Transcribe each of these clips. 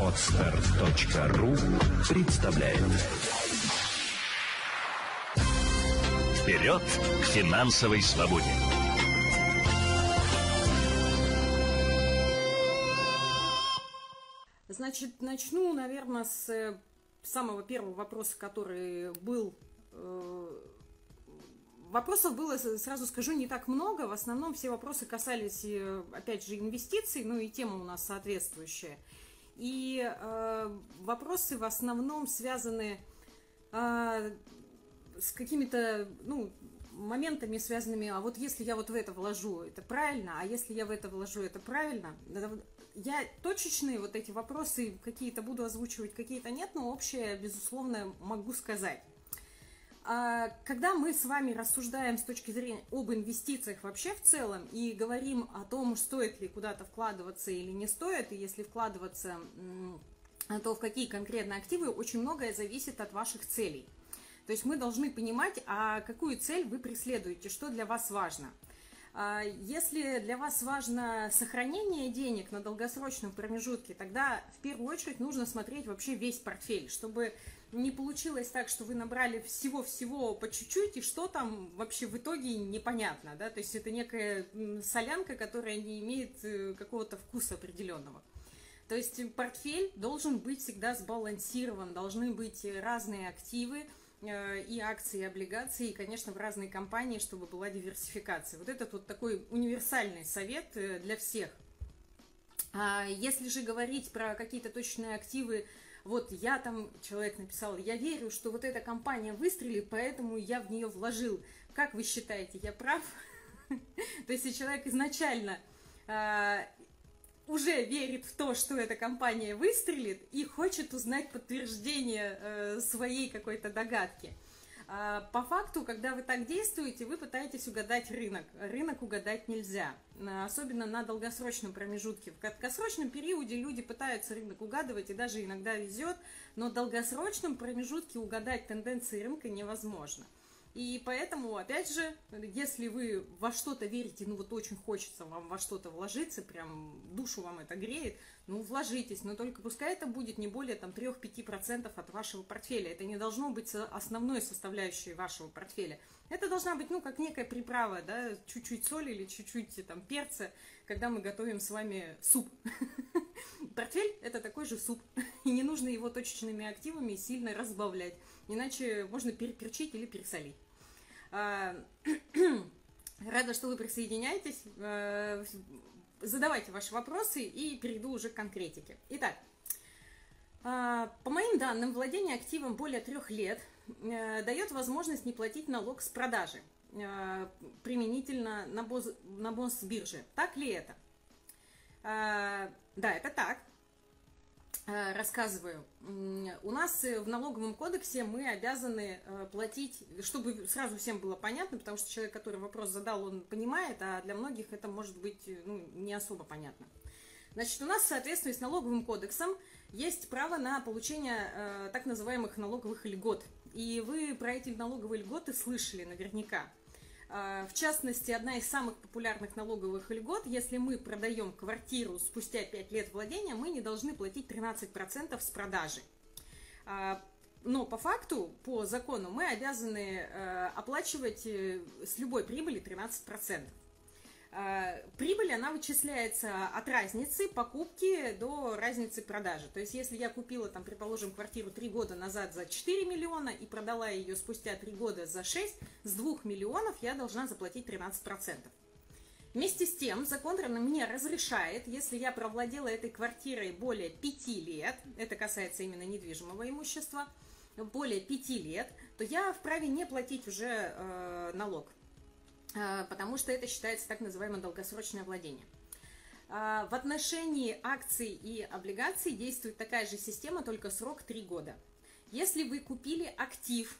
Отстар.ру представляет Вперед к финансовой свободе! Значит, начну, наверное, с э, самого первого вопроса, который был э, Вопросов было, сразу скажу, не так много. В основном все вопросы касались, э, опять же, инвестиций, ну и тема у нас соответствующая. И э, вопросы в основном связаны э, с какими-то, ну, моментами связанными, а вот если я вот в это вложу, это правильно, а если я в это вложу, это правильно. Я точечные вот эти вопросы какие-то буду озвучивать, какие-то нет, но общее, безусловно, могу сказать. А, когда мы с вами рассуждаем с точки зрения об инвестициях вообще в целом и говорим о том, стоит ли куда-то вкладываться или не стоит, и если вкладываться, то в какие конкретные активы, очень многое зависит от ваших целей. То есть мы должны понимать, а какую цель вы преследуете, что для вас важно. А, если для вас важно сохранение денег на долгосрочном промежутке, тогда в первую очередь нужно смотреть вообще весь портфель, чтобы не получилось так, что вы набрали всего-всего по чуть-чуть, и что там вообще в итоге непонятно, да, то есть это некая солянка, которая не имеет э, какого-то вкуса определенного. То есть портфель должен быть всегда сбалансирован, должны быть разные активы, э, и акции, и облигации, и, конечно, в разные компании, чтобы была диверсификация. Вот этот вот такой универсальный совет э, для всех. А если же говорить про какие-то точные активы, вот я там, человек написал, я верю, что вот эта компания выстрелит, поэтому я в нее вложил. Как вы считаете, я прав? То есть, если человек изначально а, уже верит в то, что эта компания выстрелит и хочет узнать подтверждение э, своей какой-то догадки – по факту, когда вы так действуете, вы пытаетесь угадать рынок. Рынок угадать нельзя, а, особенно на долгосрочном промежутке. В краткосрочном периоде люди пытаются рынок угадывать и даже иногда везет, но в долгосрочном промежутке угадать тенденции рынка невозможно. И поэтому, опять же, если вы во что-то верите, ну вот очень хочется вам во что-то вложиться, прям душу вам это греет, ну вложитесь, но только пускай это будет не более там 3-5% от вашего портфеля. Это не должно быть основной составляющей вашего портфеля. Это должна быть, ну, как некая приправа, да, чуть-чуть соли или чуть-чуть там перца, когда мы готовим с вами суп. Портфель – это такой же суп, и не нужно его точечными активами сильно разбавлять, иначе можно переперчить или пересолить. А, рада, что вы присоединяетесь. Задавайте ваши вопросы и перейду уже к конкретике. Итак, а, по моим данным, владение активом более трех лет э, дает возможность не платить налог с продажи э, применительно на, боз, на бирже. Так ли это? Да, это так. Э, рассказываю. У нас э, в налоговом кодексе мы обязаны э, платить, чтобы сразу всем было понятно, потому что человек, который вопрос задал, он понимает, а для многих это может быть ну, не особо понятно. Значит, у нас в соответствии с налоговым кодексом есть право на получение э, так называемых налоговых льгот. И вы про эти налоговые льготы слышали наверняка. А, в частности, одна из самых популярных налоговых льгот, если мы продаем квартиру спустя 5 лет владения, мы не должны платить 13% с продажи. А, но по факту, по закону, мы обязаны э, оплачивать э, с любой прибыли 13%. Э, прибыль, она вычисляется от разницы покупки до разницы продажи. То есть, если я купила, там, предположим, квартиру 3 года назад за 4 миллиона и продала ее спустя 3 года за 6, с 2 миллионов я должна заплатить 13%. Вместе с тем, закон мне разрешает, если я провладела этой квартирой более 5 лет, это касается именно недвижимого имущества, более 5 лет, то я вправе не платить уже э, налог. А, потому что это считается так называемое долгосрочное владение. А, в отношении акций и облигаций действует такая же система, только срок 3 года. Если вы купили актив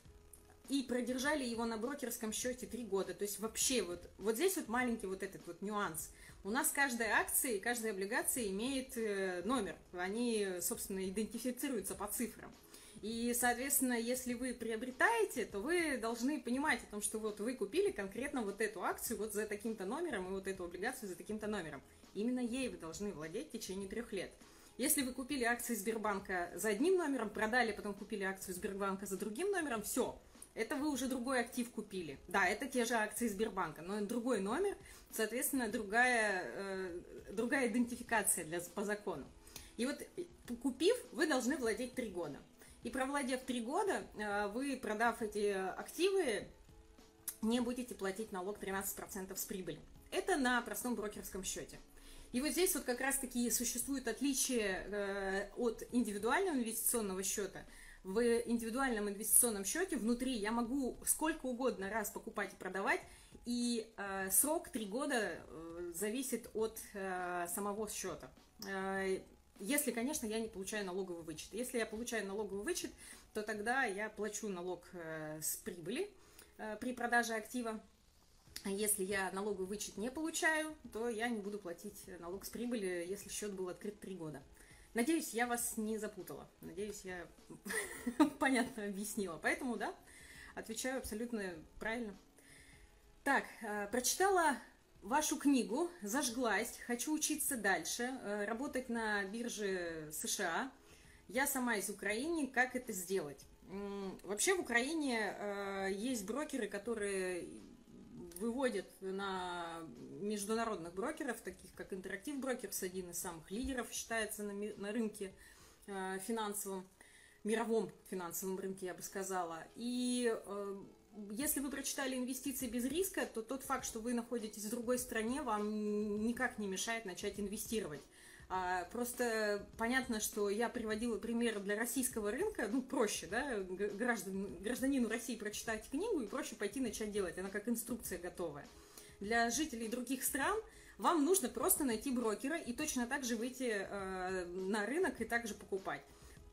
и продержали его на брокерском счете 3 года, то есть вообще вот, вот здесь вот маленький вот этот вот нюанс. У нас каждая акция и каждая облигация имеет э, номер, они, собственно, идентифицируются по цифрам. И, соответственно, если вы приобретаете, то вы должны понимать о том, что вот вы купили конкретно вот эту акцию вот за таким-то номером и вот эту облигацию за таким-то номером. Именно ей вы должны владеть в течение трех лет. Если вы купили акции Сбербанка за одним номером, продали, потом купили акцию Сбербанка за другим номером, все, это вы уже другой актив купили. Да, это те же акции Сбербанка, но другой номер, соответственно, другая, э, другая идентификация для, по закону. И вот купив, вы должны владеть три года. И провладев три года, э, вы, продав эти активы, не будете платить налог 13% с прибыли. Это на простом брокерском счете. И вот здесь вот как раз-таки существует отличие э, от индивидуального инвестиционного счета. В индивидуальном инвестиционном счете внутри я могу сколько угодно раз покупать и продавать, и э, срок 3 года зависит от самого счета. Если, конечно, я не получаю налоговый вычет. Если я получаю налоговый вычет, то тогда я плачу налог э, с прибыли э, при продаже актива. А если я налоговый вычет не получаю, то я не буду платить налог с прибыли, если счет был открыт 3 года. Надеюсь, я вас не запутала. Надеюсь, я понятно объяснила. Поэтому, да, отвечаю абсолютно правильно. Так, э, прочитала вашу книгу, зажглась, хочу учиться дальше, э, работать на бирже США. Я сама из Украины, как это сделать? Вообще в Украине э, есть брокеры, которые выводят на международных брокеров, таких как Интерактив Брокерс, один из самых лидеров считается на, рынке э, финансовом, мировом финансовом рынке, я бы сказала. И если вы прочитали инвестиции без риска, то тот факт, что вы находитесь в другой стране, вам никак не мешает начать инвестировать. А, просто понятно, что я приводила пример для российского рынка, ну, проще, да, граждан, гражданину России прочитать книгу и проще пойти начать делать, она как инструкция готовая. Для жителей других стран вам нужно просто найти брокера и точно так же выйти э, на рынок и также покупать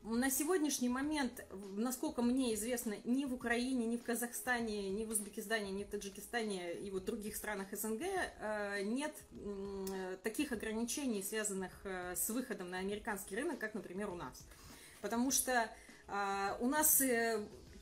на сегодняшний момент, насколько мне известно, ни в Украине, ни в Казахстане, ни в Узбекистане, ни в Таджикистане и вот других странах СНГ э, нет таких ограничений, связанных э, с выходом на американский рынок, как, например, у нас. Потому что э, у нас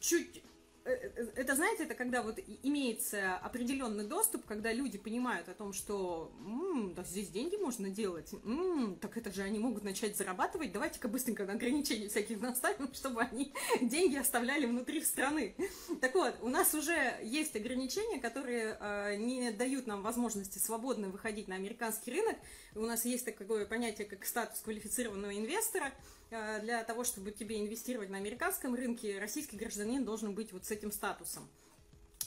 чуть это, знаете, это когда вот имеется определенный доступ, когда люди понимают о том, что м-м, да здесь деньги можно делать, м-м, так это же они могут начать зарабатывать, давайте-ка быстренько на ограничения всяких наставим, чтобы они деньги оставляли внутри страны. Так вот, у нас уже есть ограничения, которые э, не дают нам возможности свободно выходить на американский рынок. У нас есть такое понятие, как статус квалифицированного инвестора – Э, для того, чтобы тебе инвестировать на американском рынке, российский гражданин должен быть вот с этим статусом.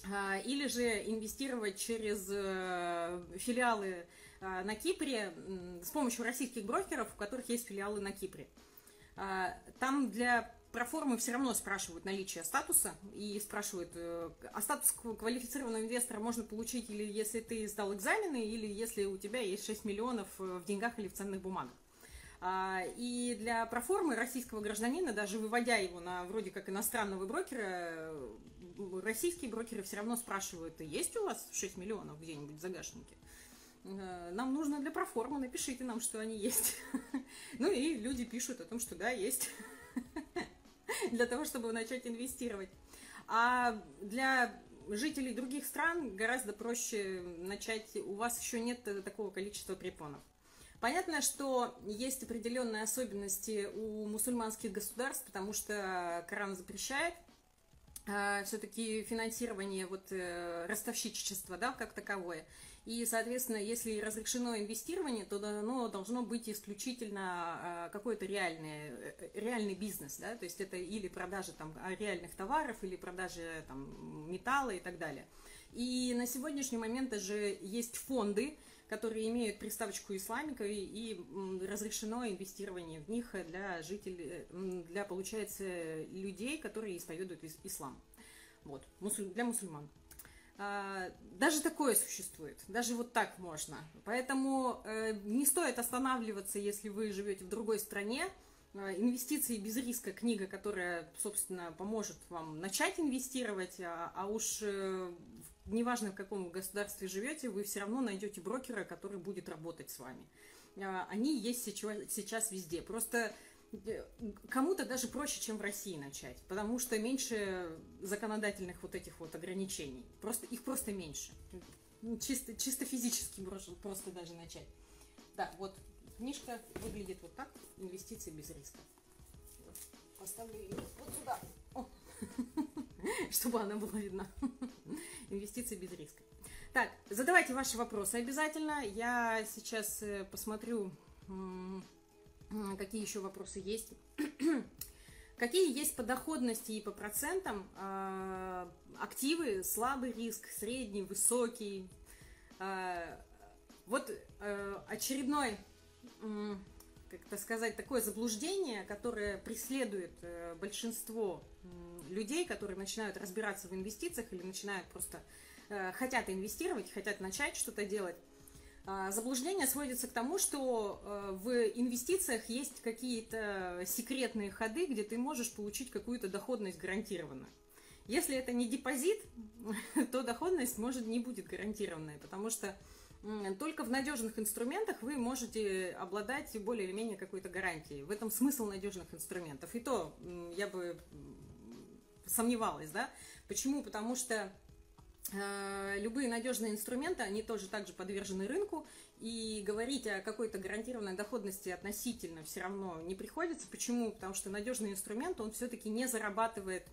Э, или же инвестировать через э, филиалы на Кипре с помощью российских брокеров, у которых есть филиалы на Кипре. Там для проформы все равно спрашивают наличие статуса и спрашивают, а статус квалифицированного инвестора можно получить или если ты сдал экзамены, или если у тебя есть 6 миллионов в деньгах или в ценных бумагах. А, и для проформы российского гражданина, даже выводя его на вроде как иностранного брокера, российские брокеры все равно спрашивают, есть у вас 6 миллионов где-нибудь в загашнике? Э, нам нужно для проформы, напишите нам, что они есть. Ну и люди пишут о том, что да, есть. Для того, чтобы начать инвестировать. А для жителей других стран гораздо проще начать. У вас еще нет такого количества препонов. Понятно, что есть определенные особенности у мусульманских государств, потому что Коран запрещает э, все-таки финансирование вот э, ростовщичества, да, как таковое. И, соответственно, если разрешено инвестирование, то оно должно быть исключительно э, какой-то реальный, реальный бизнес, да, то есть это или продажа там реальных товаров, или продажа там металла и так далее. И на сегодняшний момент даже есть фонды, которые имеют приставочку исламика и, и разрешено инвестирование в них для жителей, для, получается, людей, которые исповедуют ислам. Вот, для мусульман. А, даже такое существует, даже вот так можно. Поэтому э, не стоит останавливаться, если вы живете в другой стране. А, инвестиции без риска книга, которая, собственно, поможет вам начать инвестировать, а, а уж э, неважно в каком государстве живете, вы все равно найдете брокера, который будет работать с вами. А, они есть сейчас везде. Просто э, кому-то даже проще, чем в России начать, потому что меньше законодательных вот этих вот ограничений. Просто, их просто меньше. Ну, чисто, чисто физически просто даже начать. Да, вот книжка выглядит вот так. Инвестиции без риска. Поставлю ее вот сюда. О. Чтобы она была видна. Инвестиции без риска. Так, задавайте ваши вопросы обязательно. Я сейчас э, посмотрю, какие еще вопросы есть. Какие есть по доходности и по процентам э, активы, слабый риск, средний, высокий. Э, вот э, очередной, э, как-то сказать, такое заблуждение, которое преследует э, большинство людей, которые начинают разбираться в инвестициях или начинают просто э, хотят инвестировать, хотят начать что-то делать. А, заблуждение сводится к тому, что э, в инвестициях есть какие-то секретные ходы, где ты можешь получить какую-то доходность гарантированно. Если это не депозит, то доходность может не будет гарантированной, потому что только в надежных инструментах вы можете обладать более или менее какой-то гарантией. В этом смысл надежных инструментов. И то я бы сомневалась, да? Почему? Потому что Э, любые надежные инструменты, они тоже также подвержены рынку, и говорить о какой-то гарантированной доходности относительно все равно не приходится. Почему? Потому что надежный инструмент, он все-таки не зарабатывает,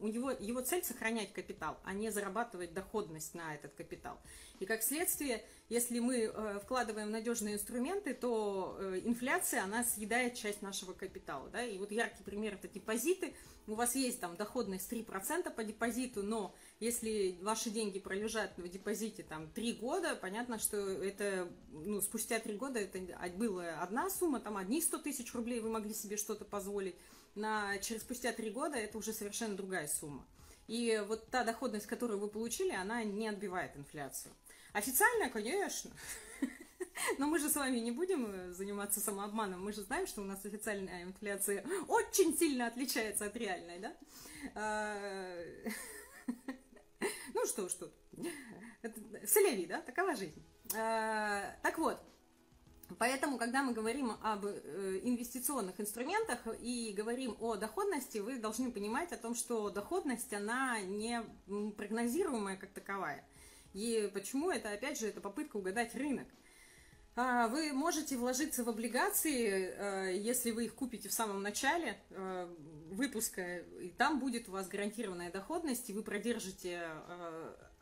у него, его цель сохранять капитал, а не зарабатывать доходность на этот капитал. И как следствие, если мы э, вкладываем надежные инструменты, то э, инфляция, она съедает часть нашего капитала. Да? И вот яркий пример это депозиты. У вас есть там доходность 3% по депозиту, но если ваши деньги пролежат в депозите там 3 года, понятно, что это, ну, спустя 3 года это была одна сумма, там одни 100 тысяч рублей вы могли себе что-то позволить, на, через спустя 3 года это уже совершенно другая сумма. И вот та доходность, которую вы получили, она не отбивает инфляцию. Официально, конечно. Но мы же с вами не будем заниматься самообманом. Мы же знаем, что у нас официальная инфляция очень сильно отличается от реальной, да? А, ну что ж тут. Соляви, да? Такова жизнь. А, так вот, Поэтому, когда мы говорим об э, инвестиционных инструментах и говорим о доходности, вы должны понимать о том, что доходность, она не прогнозируемая как таковая. И почему это, опять же, это попытка угадать рынок. А, вы можете вложиться в облигации, э, если вы их купите в самом начале э, выпуска, и там будет у вас гарантированная доходность, и вы продержите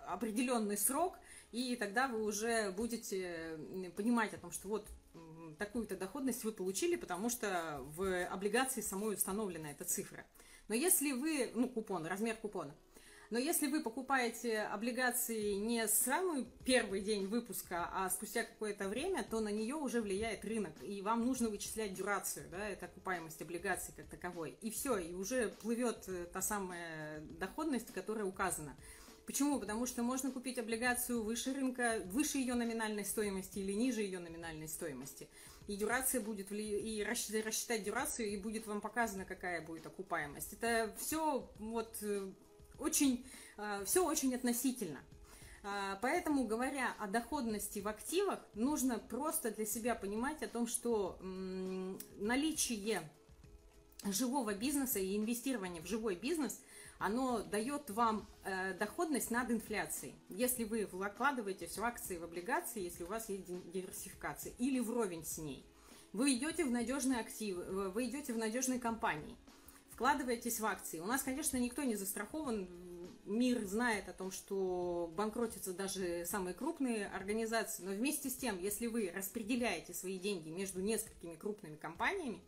определенный срок, и тогда вы уже будете понимать о том, что вот такую-то доходность вы получили, потому что в облигации самой установлена эта цифра. Но если вы, ну, купон, размер купона, но если вы покупаете облигации не с самый первый день выпуска, а спустя какое-то время, то на нее уже влияет рынок, и вам нужно вычислять дюрацию, да, это окупаемость облигаций как таковой. И все, и уже плывет э, та самая доходность, которая указана. Почему? Потому что можно купить облигацию выше рынка, выше ее номинальной стоимости или ниже ее номинальной стоимости. И дюрация будет, и рассчитать дюрацию, и будет вам показано, какая будет окупаемость. Это все вот э, очень, э, все очень относительно. Э, поэтому, говоря о доходности в активах, нужно просто для себя понимать о том, что наличие живого бизнеса и инвестирование в живой бизнес, оно дает вам э, доходность над инфляцией. Если вы вкладываете все акции в облигации, если у вас есть диверсификация, или вровень с ней. Вы идете в надежные активы, вы идете в надежные компании – вкладываетесь в акции. У нас, конечно, никто не застрахован. Мир знает о том, что банкротятся даже самые крупные организации. Но вместе с тем, если вы распределяете свои деньги между несколькими крупными компаниями,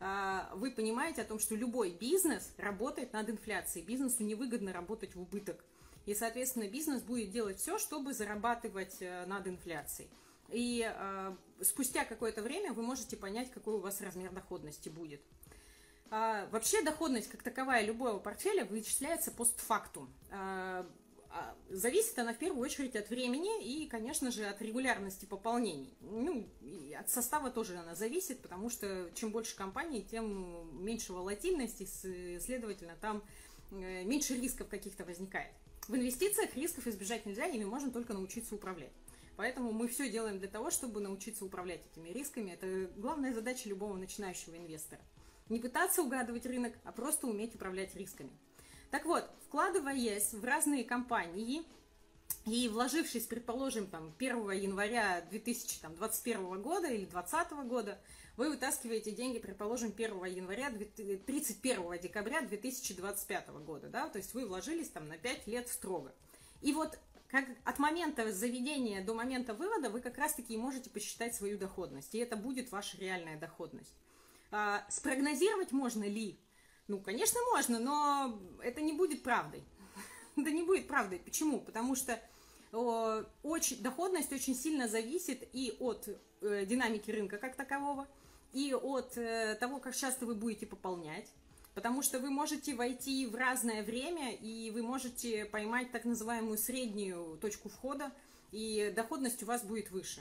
а, вы понимаете о том, что любой бизнес работает над инфляцией. Бизнесу невыгодно работать в убыток. И, соответственно, бизнес будет делать все, чтобы зарабатывать э, над инфляцией. И э, спустя какое-то время вы можете понять, какой у вас размер доходности будет. А, вообще доходность как таковая любого портфеля вычисляется постфактум. А, а, зависит она в первую очередь от времени и, конечно же, от регулярности пополнений. Ну, и от состава тоже она зависит, потому что чем больше компаний, тем меньше волатильности, следовательно, там э, меньше рисков каких-то возникает. В инвестициях рисков избежать нельзя, ими можно только научиться управлять. Поэтому мы все делаем для того, чтобы научиться управлять этими рисками. Это главная задача любого начинающего инвестора. Не пытаться угадывать рынок, а просто уметь управлять рисками. Так вот, вкладываясь в разные компании, и вложившись, предположим, там, 1 января 2021 года или 2020 года, вы вытаскиваете деньги, предположим, 1 января, 31 декабря 2025 года, да, то есть вы вложились там на 5 лет строго. И вот как от момента заведения до момента вывода вы как раз-таки можете посчитать свою доходность, и это будет ваша реальная доходность. А, спрогнозировать можно ли? Ну, конечно, можно, но это не будет правдой. Это не будет правдой. Почему? Потому что очень, доходность очень сильно зависит и от э, динамики рынка как такового, и от э, того, как часто вы будете пополнять. Потому что вы можете войти в разное время, и вы можете поймать так называемую среднюю точку входа, и доходность у вас будет выше.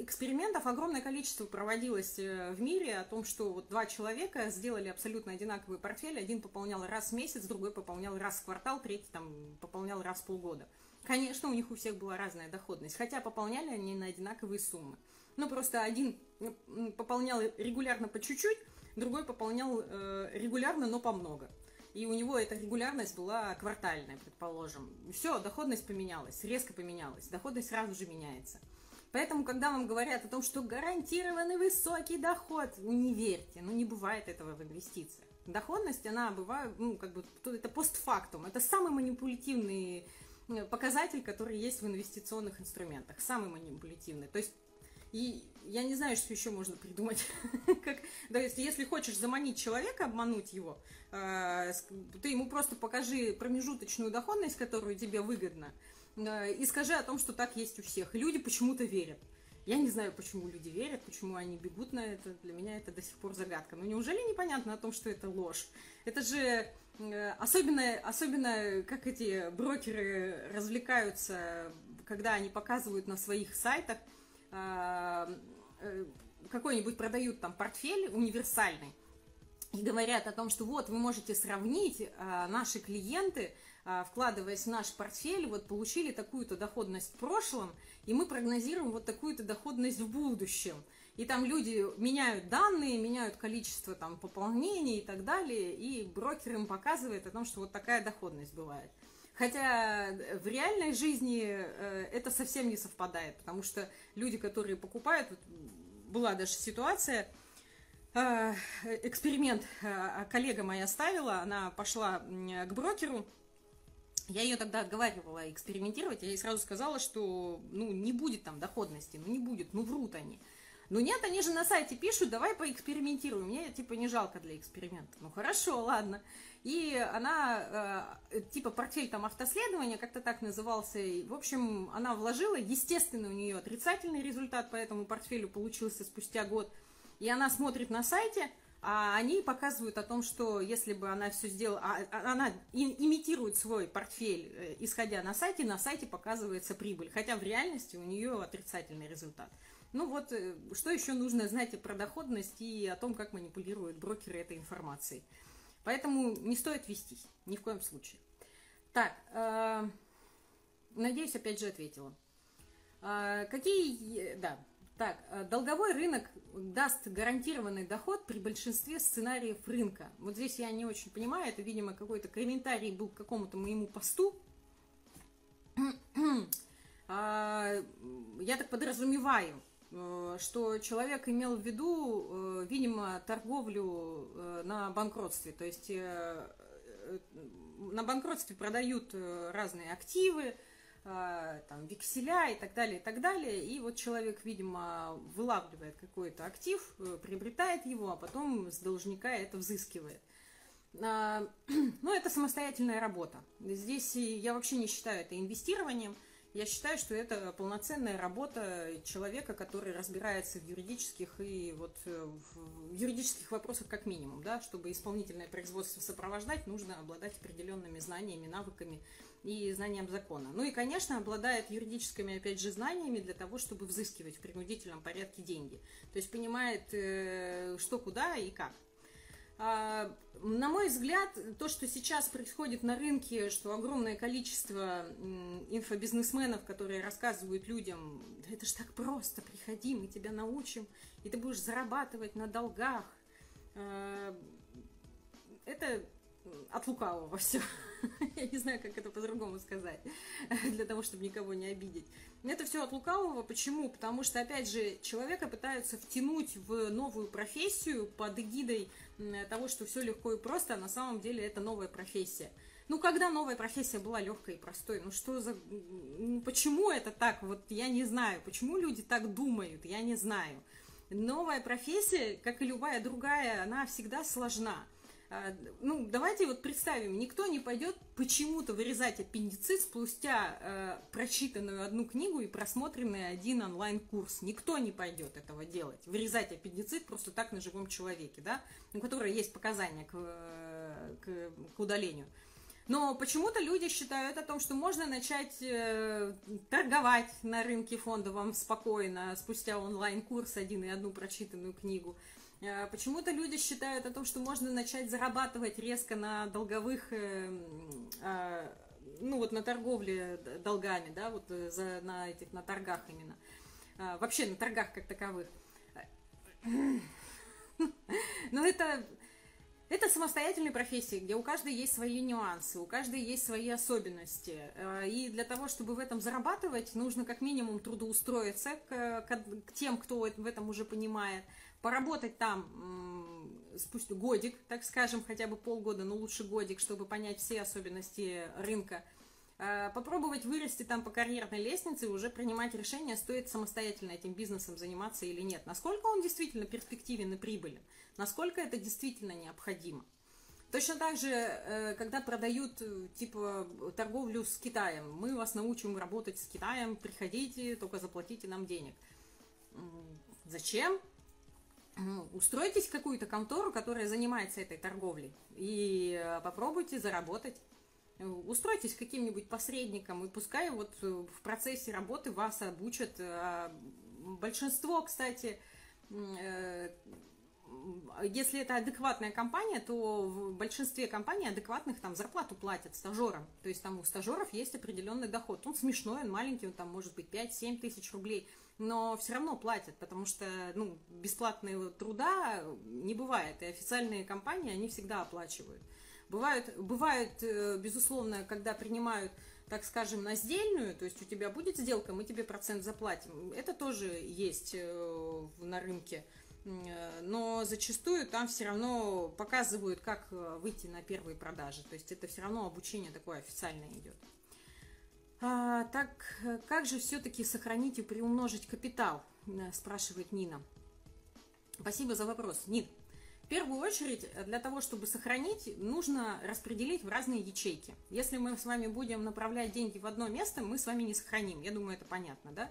Экспериментов огромное количество проводилось э, в мире о том, что вот два человека сделали абсолютно одинаковый портфель. Один пополнял раз в месяц, другой пополнял раз в квартал, третий там пополнял раз в полгода. Конечно, у них у всех была разная доходность, хотя пополняли они на одинаковые суммы. Ну, просто один пополнял регулярно по чуть-чуть, другой пополнял э, регулярно, но по много. И у него эта регулярность была квартальная, предположим. Все, доходность поменялась, резко поменялась. Доходность сразу же меняется. Поэтому, когда вам говорят о том, что гарантированный высокий доход, ну, не верьте, ну не бывает этого в инвестициях. Доходность, она бывает, ну, как бы, это постфактум, это самый манипулятивный э, показатель, который есть в инвестиционных инструментах, самый манипулятивный. То есть и я не знаю, что еще можно придумать. как, да, если, если хочешь заманить человека, обмануть его, э, ты ему просто покажи промежуточную доходность, которую тебе выгодно, и скажи о том, что так есть у всех. Люди почему-то верят. Я не знаю, почему люди верят, почему они бегут на это. Для меня это до сих пор загадка. Но неужели непонятно о том, что это ложь? Это же э, особенно, особенно как эти брокеры развлекаются, когда они показывают на своих сайтах – э, какой-нибудь продают там портфель универсальный, и говорят о том, что вот вы можете сравнить, наши клиенты, вкладываясь в наш портфель, вот получили такую-то доходность в прошлом, и мы прогнозируем вот такую-то доходность в будущем. И там люди меняют данные, меняют количество там пополнений и так далее, и брокер им показывает о том, что вот такая доходность бывает. Хотя в реальной жизни э, это совсем не совпадает, потому что люди, которые покупают, была даже ситуация, э, эксперимент э, коллега моя ставила, она пошла к брокеру, я ее тогда отговаривала экспериментировать, я ей сразу сказала, что ну, не будет там доходности, ну не будет, ну врут они. Ну нет, они же на сайте пишут, давай поэкспериментируем. Мне типа не жалко для эксперимента. Ну хорошо, ладно. И она, э, типа портфель там автоследования, как-то так назывался. И, в общем, она вложила, естественно, у нее отрицательный результат по этому портфелю получился спустя год. И она смотрит на сайте, а они показывают о том, что если бы она все сделала, а, а она имитирует свой портфель, э, исходя на сайте, на сайте показывается прибыль, хотя в реальности у нее отрицательный результат. Ну вот, э, что еще нужно знать про доходность и о том, как манипулируют брокеры этой информацией. Поэтому не стоит вестись, ни в коем случае. Так, э, надеюсь, опять же ответила. Какие, да, так, э, долговой рынок даст гарантированный доход при большинстве сценариев рынка. Вот здесь я не очень понимаю, это, видимо, какой-то комментарий был к какому-то моему посту. А, я так подразумеваю, Э, что человек имел в виду, э, видимо, торговлю на банкротстве. То есть на банкротстве продают разные активы, там, векселя и так далее, и так далее. И вот человек, видимо, вылавливает какой-то актив, приобретает его, а потом с должника это взыскивает. Но ну, это самостоятельная работа. Здесь я вообще не считаю это инвестированием. Я считаю, что это полноценная работа человека, который разбирается в юридических и вот э, в юридических вопросах как минимум, да, чтобы исполнительное производство сопровождать, нужно обладать определенными знаниями, навыками и знанием закона. Ну и, конечно, обладает юридическими, опять же, знаниями для того, чтобы взыскивать в принудительном порядке деньги. То есть понимает, э, что, куда и как. А, на мой взгляд, то, что сейчас происходит на рынке, что огромное количество инфобизнесменов, которые рассказывают людям, да это ж так просто, приходи, мы тебя научим, и ты будешь зарабатывать на долгах. А, это от лукавого все. Я не знаю, как это по-другому сказать, для того, чтобы никого не обидеть. Это все от лукавого. Почему? Потому что, опять же, человека пытаются втянуть в новую профессию под эгидой того, что все легко и просто, а на самом деле это новая профессия. Ну, когда новая профессия была легкой и простой, ну что за... Почему это так? Вот я не знаю. Почему люди так думают? Я не знаю. Новая профессия, как и любая другая, она всегда сложна. А, ну, давайте вот представим, никто не пойдет почему-то вырезать аппендицит спустя э, прочитанную одну книгу и просмотренный один онлайн-курс. Никто не пойдет этого делать. Вырезать аппендицит просто так на живом человеке, да, у которого есть показания к, э, к, к удалению. Но почему-то люди считают о том, что можно начать э, торговать на рынке фондовом спокойно, спустя онлайн-курс один и одну прочитанную книгу. Э, почему-то люди считают о том, что можно начать зарабатывать резко на долговых, э, э, ну вот на торговле долгами, да, вот за, на этих, на торгах именно. Вообще на торгах как таковых. Но это, это самостоятельные профессии, где у каждой есть свои нюансы, у каждой есть свои особенности. И для того, чтобы в этом зарабатывать, нужно как минимум трудоустроиться к, к, к тем, кто в этом уже понимает – поработать там спусть годик, так скажем, хотя бы полгода, но лучше годик, чтобы понять все особенности рынка, а, попробовать вырасти там по карьерной лестнице и уже принимать решение, стоит самостоятельно этим бизнесом заниматься или нет. Насколько он действительно перспективен и прибылен, насколько это действительно необходимо. Точно так же, э, когда продают э, типа торговлю с Китаем, мы вас научим работать с Китаем, приходите, только заплатите нам денег. Зачем? Устройтесь в какую-то контору, которая занимается этой торговлей, и э, попробуйте заработать. Устройтесь каким-нибудь посредником, и пускай вот э, в процессе работы вас обучат. Большинство, кстати, если это адекватная компания, то в большинстве компаний адекватных там зарплату платят стажерам. То есть там у стажеров есть определенный доход. Он смешной, он маленький, он там может быть 5-7 тысяч рублей – но все равно платят, потому что ну, бесплатного труда не бывает, и официальные компании, они всегда оплачивают. Бывают, бывают, э, безусловно, когда принимают, так скажем, на сдельную, то есть у тебя будет сделка, мы тебе процент заплатим. Это тоже есть э, на рынке. Э, но зачастую там все равно показывают, как выйти на первые продажи. То есть это все равно обучение такое официальное идет. А, так, как же все-таки сохранить и приумножить капитал, э, спрашивает Нина. Спасибо за вопрос. Нин, в первую очередь, для того, чтобы сохранить, нужно распределить в разные ячейки. Если мы с вами будем направлять деньги в одно место, мы с вами не сохраним. Я думаю, это понятно, да?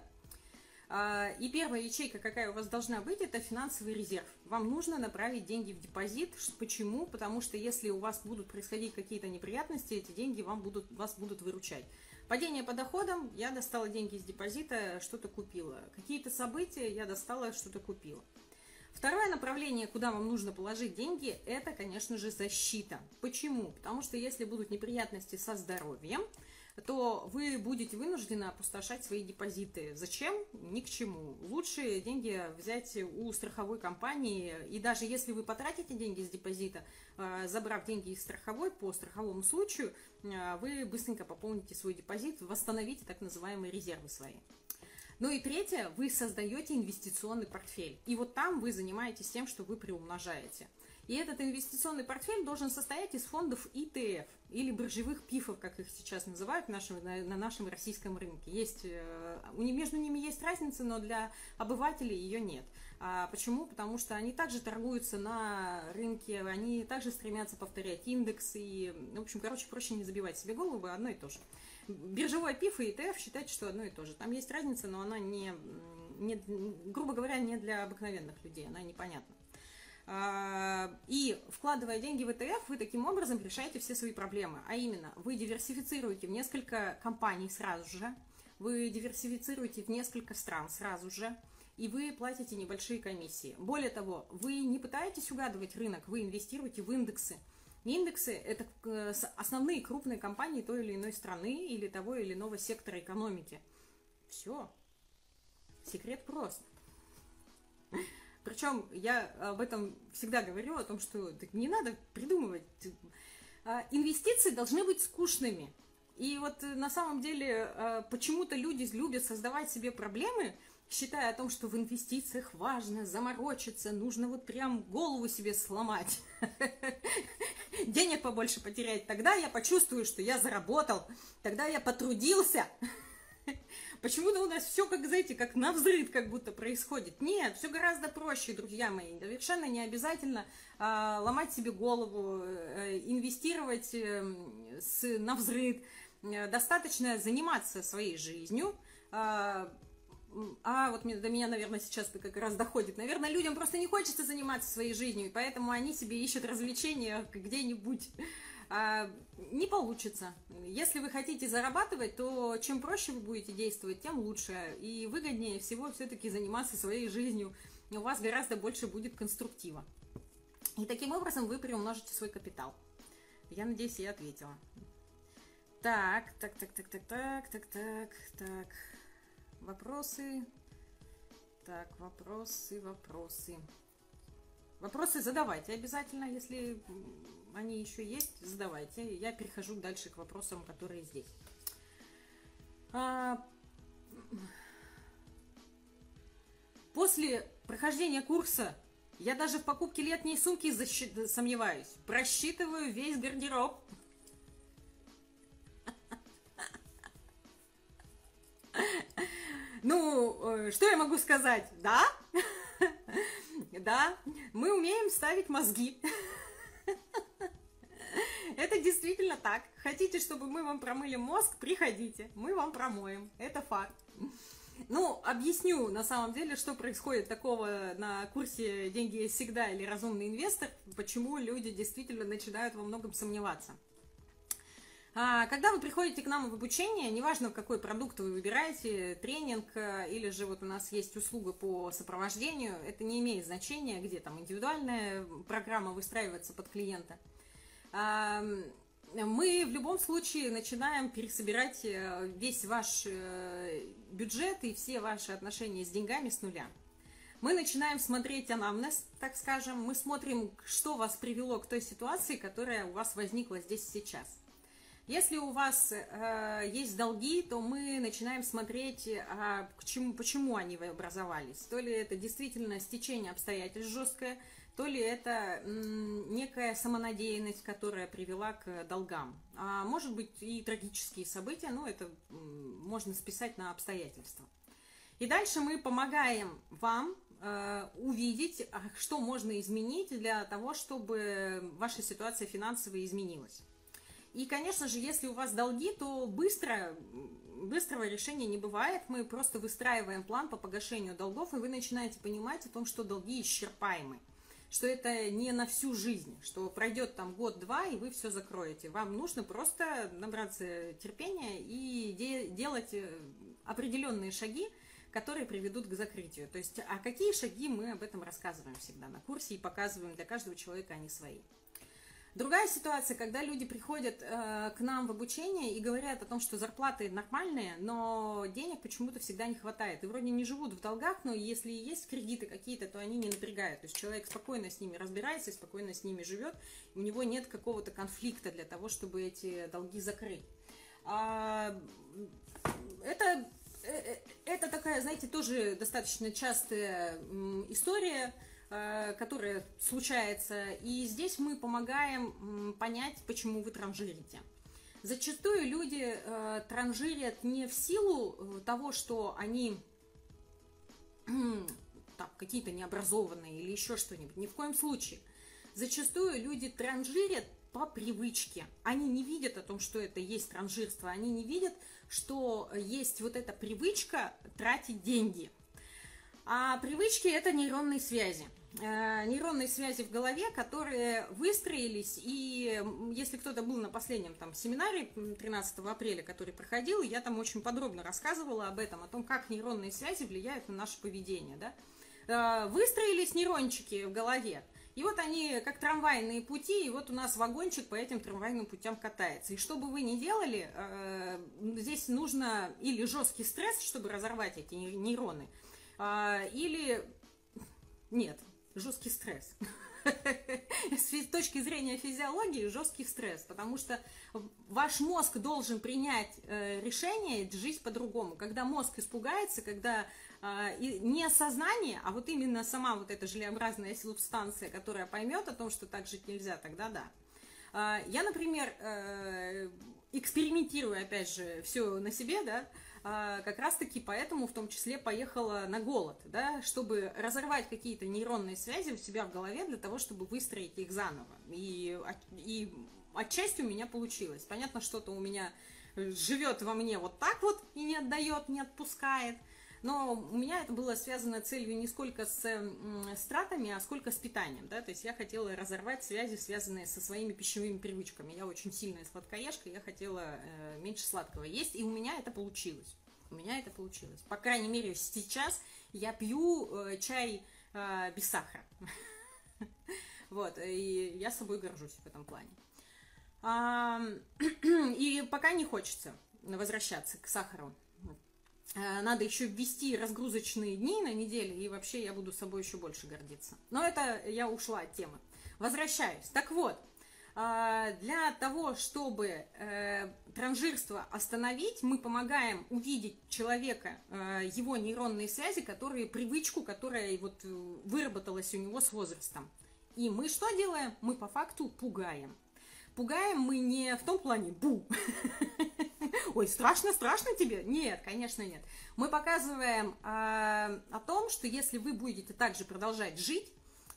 А, и первая ячейка, какая у вас должна быть, это финансовый резерв. Вам нужно направить деньги в депозит. Почему? Потому что если у вас будут происходить какие-то неприятности, эти деньги вам будут, вас будут выручать. Падение по доходам, я достала деньги из депозита, что-то купила. Какие-то события, я достала, что-то купила. Второе направление, куда вам нужно положить деньги, это, конечно же, защита. Почему? Потому что если будут неприятности со здоровьем, то вы будете вынуждены опустошать свои депозиты. Зачем? Ни к чему. Лучше деньги взять у страховой компании, и даже если вы потратите деньги с депозита, э, забрав деньги из страховой по страховому случаю, э, вы быстренько пополните свой депозит, восстановите так называемые резервы свои. Ну и третье, вы создаете инвестиционный портфель. И вот там вы занимаетесь тем, что вы приумножаете. И этот инвестиционный портфель должен состоять из фондов ETF или биржевых пифов, как их сейчас называют нашим, на, на нашем российском рынке. Есть, э, между ними есть разница, но для обывателей ее нет. А почему? Потому что они также торгуются на рынке, они также стремятся повторять индекс и, в общем, короче, проще не забивать себе голову, одно и то же. Биржевой пиф и ETF считать, что одно и то же. Там есть разница, но она не, не грубо говоря, не для обыкновенных людей, она непонятна. А, и вкладывая деньги в ETF, вы таким образом решаете все свои проблемы. А именно, вы диверсифицируете в несколько компаний сразу же, вы диверсифицируете в несколько стран сразу же, и вы платите небольшие комиссии. Более того, вы не пытаетесь угадывать рынок, вы инвестируете в индексы. Индексы – это э, основные крупные компании той или иной страны или того или иного сектора экономики. Все. Секрет прост. Причем я об этом всегда говорю, о том, что не надо придумывать. А, инвестиции должны быть скучными. И вот э, на самом деле э, почему-то люди любят создавать себе проблемы, считая о том, что в инвестициях важно заморочиться, нужно вот прям голову себе сломать, денег побольше потерять. Тогда я почувствую, что я заработал, тогда я потрудился. Почему-то у нас все, как, знаете, как на взрыв как будто происходит. Нет, все гораздо проще, друзья мои. Совершенно не обязательно а, ломать себе голову, а, инвестировать а, с, на взрыв. Достаточно заниматься своей жизнью, а, а вот до меня, наверное, сейчас это как раз доходит. Наверное, людям просто не хочется заниматься своей жизнью, и поэтому они себе ищут развлечения где-нибудь. А, не получится. Если вы хотите зарабатывать, то чем проще вы будете действовать, тем лучше. И выгоднее всего все-таки заниматься своей жизнью. У вас гораздо больше будет конструктива. И таким образом вы приумножите свой капитал. Я надеюсь, я ответила. Так, так, так, так, так, так, так, так, так. Вопросы. Так, вопросы, вопросы. Вопросы задавайте обязательно, если они еще есть, задавайте. Я перехожу дальше к вопросам, которые здесь. А... После прохождения курса я даже в покупке летней сумки защи... сомневаюсь. Просчитываю весь гардероб. Ну, э, что я могу сказать? Да? Да, мы умеем ставить мозги. Это действительно так. Хотите, чтобы мы вам промыли мозг? Приходите, мы вам промоем. Это факт. Ну, объясню на самом деле, что происходит такого на курсе «Деньги всегда» или «Разумный инвестор», почему люди действительно начинают во многом сомневаться. А, когда вы приходите к нам в обучение, неважно, какой продукт вы выбираете, тренинг э, или же вот у нас есть услуга по сопровождению, это не имеет значения, где там индивидуальная программа выстраивается под клиента. А, мы в любом случае начинаем пересобирать э, весь ваш э, бюджет и все ваши отношения с деньгами с нуля. Мы начинаем смотреть анамнез, так скажем, мы смотрим, что вас привело к той ситуации, которая у вас возникла здесь сейчас – если у вас э, есть долги, то мы начинаем смотреть, а к чему, почему они образовались. То ли это действительно стечение обстоятельств жесткое, то ли это некая самонадеянность, которая привела к долгам. А может быть и трагические события, но это можно списать на обстоятельства. И дальше мы помогаем вам э, увидеть, а, что можно изменить для того, чтобы ваша ситуация финансовая изменилась. И, конечно же, если у вас долги, то быстро, быстрого решения не бывает. Мы просто выстраиваем план по погашению долгов, и вы начинаете понимать о том, что долги исчерпаемы. Что это не на всю жизнь, что пройдет там год-два, и вы все закроете. Вам нужно просто набраться терпения и де- делать э, определенные шаги, которые приведут к закрытию. То есть, а какие шаги мы об этом рассказываем всегда на курсе и показываем для каждого человека они свои. Другая ситуация, когда люди приходят э, к нам в обучение и говорят о том, что зарплаты нормальные, но денег почему-то всегда не хватает. И вроде не живут в долгах, но если есть кредиты какие-то, то они не напрягают. То есть человек спокойно с ними разбирается, спокойно с ними живет, у него нет какого-то конфликта для того, чтобы эти долги закрыть. А, это э, э, это такая, знаете, тоже достаточно частая история, Э, которая случается. И здесь мы помогаем понять, почему вы транжирите. Зачастую люди э, транжирят не в силу э, того, что они какие-то необразованные или еще что-нибудь. Ни в коем случае. Зачастую люди транжирят по привычке. Они не видят о том, что это есть транжирство. Они не видят, что есть вот эта привычка тратить деньги. А привычки – это нейронные связи. Э, нейронные связи в голове, которые выстроились, и если кто-то был на последнем там семинаре 13 апреля, который проходил, я там очень подробно рассказывала об этом, о том, как нейронные связи влияют на наше поведение, да, э, выстроились нейрончики в голове, и вот они как трамвайные пути, и вот у нас вагончик по этим трамвайным путям катается. И что бы вы ни делали, э, здесь нужно или жесткий стресс, чтобы разорвать эти нейроны, или нет, жесткий стресс. с точки зрения физиологии жесткий стресс, потому что ваш мозг должен принять э, решение жить по-другому. Когда мозг испугается, когда э, не сознание, а вот именно сама вот эта желеобразная субстанция, которая поймет о том, что так жить нельзя, тогда да. Э, я, например, экспериментирую, опять же, все на себе, да, как раз-таки поэтому в том числе поехала на голод, да, чтобы разорвать какие-то нейронные связи у себя в голове для того, чтобы выстроить их заново. И, и отчасти у меня получилось. Понятно, что-то у меня живет во мне вот так вот и не отдает, не отпускает. Но у меня это было связано целью не сколько с стратами, а сколько с питанием, да, то есть я хотела разорвать связи, связанные со своими пищевыми привычками. Я очень сильная сладкоежка, я хотела э, меньше сладкого есть, и у меня это получилось. У меня это получилось. По крайней мере, сейчас я пью э, чай э, без сахара. Вот, и я собой горжусь в этом плане. И пока не хочется возвращаться к сахару. Э, надо еще ввести разгрузочные дни на неделю, и вообще я буду собой еще больше гордиться. Но это я ушла от темы. Возвращаюсь. Так вот, э, для того, чтобы э, транжирство остановить, мы помогаем увидеть человека, его нейронные связи, которые, привычку, которая вот выработалась у него с возрастом. И мы что делаем? Мы по факту пугаем. Пугаем мы не в том плане «бу», ой, страшно, страшно тебе? Нет, конечно, нет. Мы показываем э, о том, что если вы будете также продолжать жить,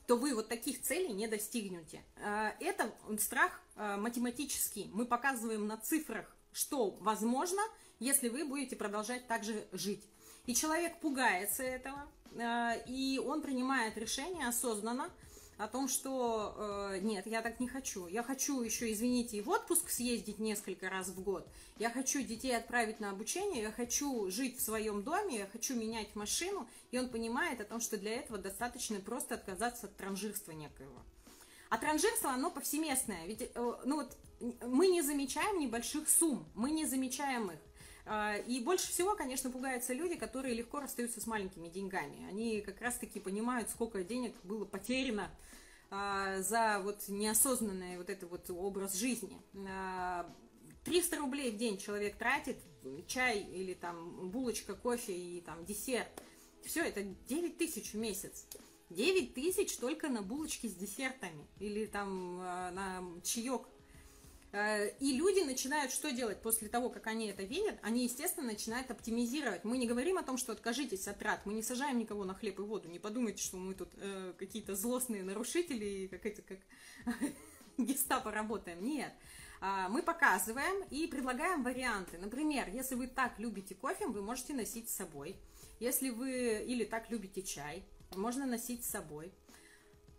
то вы вот таких целей не достигнете. Э, это страх э, математический. Мы показываем на цифрах, что возможно, если вы будете продолжать также жить. И человек пугается этого, э, и он принимает решение осознанно, о том, что э, нет, я так не хочу. Я хочу еще, извините, и в отпуск съездить несколько раз в год. Я хочу детей отправить на обучение, я хочу жить в своем доме, я хочу менять машину. И он понимает о том, что для этого достаточно просто отказаться от транжирства некоего. А транжирство, оно повсеместное. Ведь э, ну вот, мы не замечаем небольших сумм, мы не замечаем их. Э, и больше всего, конечно, пугаются люди, которые легко расстаются с маленькими деньгами. Они как раз-таки понимают, сколько денег было потеряно а, за вот неосознанный вот этот вот образ жизни. 300 а, рублей в день человек тратит, чай или там булочка, кофе и там десерт. Все, это 9 тысяч в месяц. 9 тысяч только на булочки с десертами или там а, на чаек и люди начинают что делать после того, как они это видят? Они, естественно, начинают оптимизировать. Мы не говорим о том, что откажитесь от трат, мы не сажаем никого на хлеб и воду. Не подумайте, что мы тут э, какие-то злостные нарушители, как эти, как гестапо работаем. Нет. А, мы показываем и предлагаем варианты. Например, если вы так любите кофе, вы можете носить с собой. Если вы или так любите чай, можно носить с собой.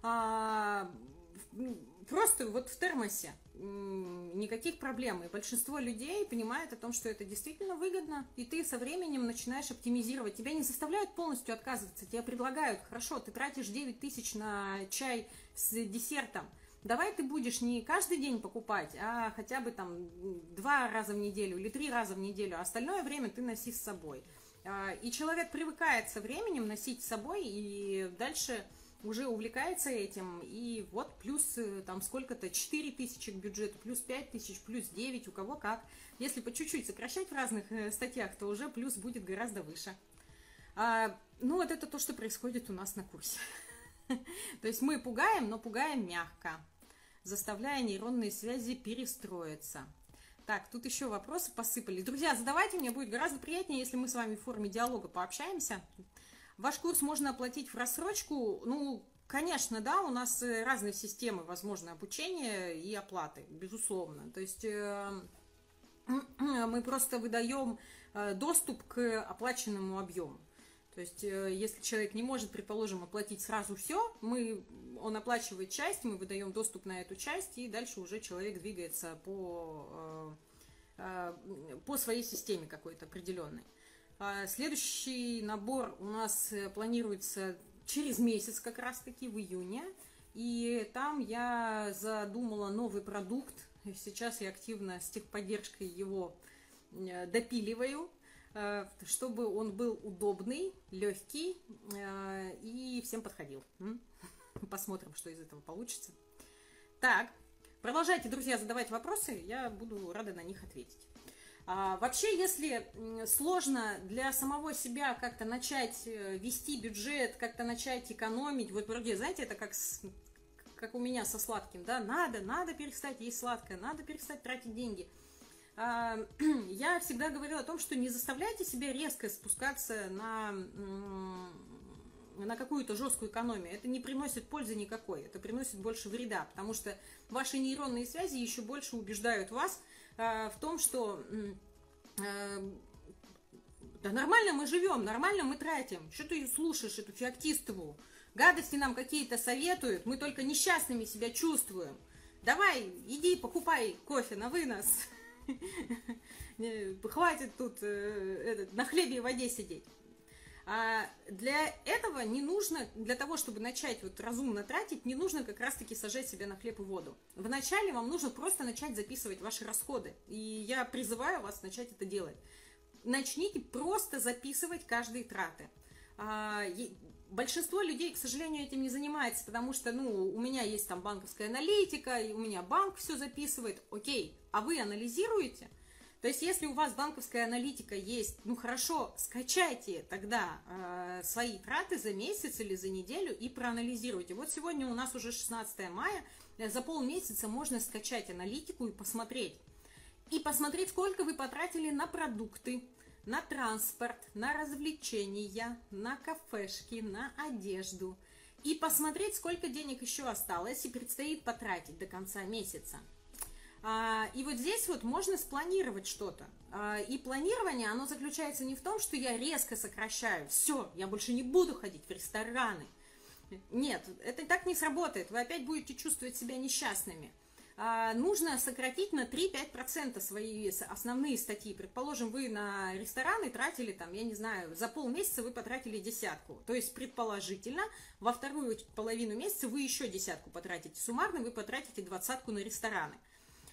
А, просто вот в термосе никаких проблем. И большинство людей понимает о том, что это действительно выгодно, и ты со временем начинаешь оптимизировать. Тебя не заставляют полностью отказываться, тебе предлагают, хорошо, ты тратишь 9 тысяч на чай с десертом, давай ты будешь не каждый день покупать, а хотя бы там два раза в неделю или три раза в неделю, а остальное время ты носи с собой. А, и человек привыкает со временем носить с собой, и дальше уже увлекается этим, и вот плюс э, там сколько-то, 4 тысячи к бюджету, плюс 5 тысяч, плюс 9, у кого как. Если по чуть-чуть сокращать в разных э, статьях, то уже плюс будет гораздо выше. А, ну, вот это то, что происходит у нас на курсе. То есть мы пугаем, но пугаем мягко, заставляя нейронные связи перестроиться. Так, тут еще вопросы посыпались. Друзья, задавайте, мне будет гораздо приятнее, если мы с вами в форме диалога пообщаемся. Ваш курс можно оплатить в рассрочку. Ну, конечно, да, у нас э, разные системы, возможно, обучения и оплаты, безусловно. То есть э, мы просто выдаем э, доступ к оплаченному объему. То есть, если человек не может, предположим, оплатить сразу все, мы, он оплачивает часть, мы выдаем доступ на эту часть, и дальше уже человек двигается по, по своей системе какой-то определенной. А, следующий набор у нас э, планируется через месяц как раз-таки, в июне. И там я задумала новый продукт. Сейчас я активно с техподдержкой его э, допиливаю, э, чтобы он был удобный, легкий и всем подходил. Посмотрим, что из этого получится. Так, продолжайте, друзья, задавать вопросы, я буду рада на них ответить. А, вообще, если сложно для самого себя как-то начать э, вести бюджет, как-то начать экономить, вот вроде, знаете, это как, с, как у меня со сладким, да, надо, надо перестать есть сладкое, надо перестать тратить деньги. А, я всегда говорила о том, что не заставляйте себя резко спускаться на на какую-то жесткую экономию, это не приносит пользы никакой, это приносит больше вреда, потому что ваши нейронные связи еще больше убеждают вас в том, что э, да нормально мы живем, нормально мы тратим, что ты слушаешь эту феоктистову, гадости нам какие-то советуют, мы только несчастными себя чувствуем. Давай, иди, покупай кофе на вынос. Хватит тут э, на хлебе и воде сидеть. А для этого не нужно, для того, чтобы начать вот разумно тратить, не нужно как раз-таки сажать себя на хлеб и воду. Вначале вам нужно просто начать записывать ваши расходы. И я призываю вас начать это делать. Начните просто записывать каждые траты. А, большинство людей, к сожалению, этим не занимается, потому что, ну, у меня есть там банковская аналитика, и у меня банк все записывает. Окей, а вы анализируете – то есть, если у вас банковская аналитика есть, ну хорошо, скачайте тогда э, свои траты за месяц или за неделю и проанализируйте. Вот сегодня у нас уже 16 мая, э, за полмесяца можно скачать аналитику и посмотреть. И посмотреть, сколько вы потратили на продукты, на транспорт, на развлечения, на кафешки, на одежду. И посмотреть, сколько денег еще осталось и предстоит потратить до конца месяца. А, и вот здесь вот можно спланировать что-то. А, и планирование, оно заключается не в том, что я резко сокращаю, все, я больше не буду ходить в рестораны. Нет, это так не сработает, вы опять будете чувствовать себя несчастными. А, нужно сократить на 3-5% свои основные статьи. Предположим, вы на рестораны тратили, там, я не знаю, за полмесяца вы потратили десятку. То есть, предположительно, во вторую половину месяца вы еще десятку потратите. Суммарно вы потратите двадцатку на рестораны.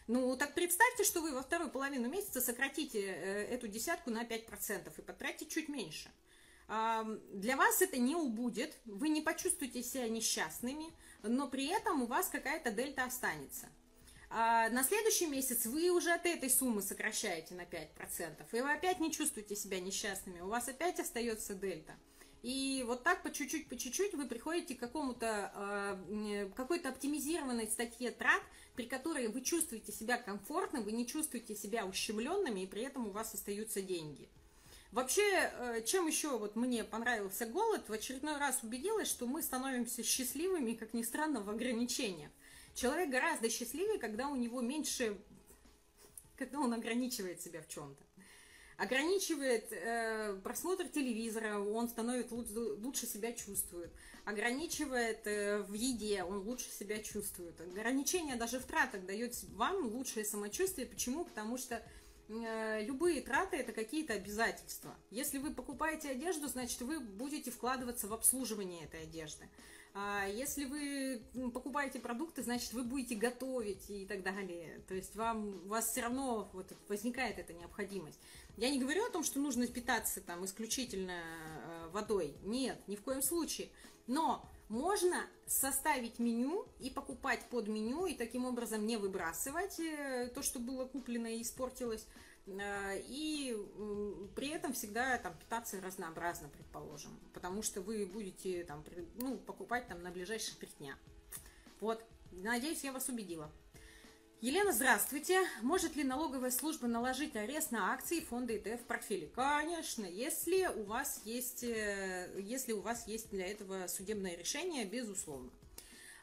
Ну, так представьте, что вы во вторую половину месяца сократите э, эту десятку на 5% и потратите чуть меньше. Для вас это не убудет, вы не почувствуете себя несчастными, но при этом у вас какая-то дельта останется. А на следующий месяц вы уже от этой суммы сокращаете на 5%, и вы опять не чувствуете себя несчастными, у вас опять остается дельта. И вот так по чуть-чуть, по чуть-чуть вы приходите к какому-то, э, какой-то оптимизированной статье трат, при которой вы чувствуете себя комфортно, вы не чувствуете себя ущемленными, и при этом у вас остаются деньги. Вообще, э, чем еще вот мне понравился голод, в очередной раз убедилась, что мы становимся счастливыми, как ни странно, в ограничениях. Человек гораздо счастливее, когда у него меньше, когда он ограничивает себя в чем-то ограничивает э, просмотр телевизора, он становится лучше, лучше себя чувствует, ограничивает э, в еде, он лучше себя чувствует. Ограничение даже в тратах дает вам лучшее самочувствие. Почему? Потому что э, любые траты это какие-то обязательства. Если вы покупаете одежду, значит вы будете вкладываться в обслуживание этой одежды. А если вы покупаете продукты, значит, вы будете готовить и так далее. То есть вам, у вас все равно вот возникает эта необходимость. Я не говорю о том, что нужно питаться там исключительно э, водой. Нет, ни в коем случае. Но можно составить меню и покупать под меню, и таким образом не выбрасывать э, то, что было куплено и испортилось. Э, и при этом всегда там питаться разнообразно, предположим, потому что вы будете там ну, покупать там на ближайшие три дня. Вот, надеюсь, я вас убедила. Елена, здравствуйте. Может ли налоговая служба наложить арест на акции фонда ETF в портфеле? Конечно, если у вас есть, э, если у вас есть для этого судебное решение, безусловно.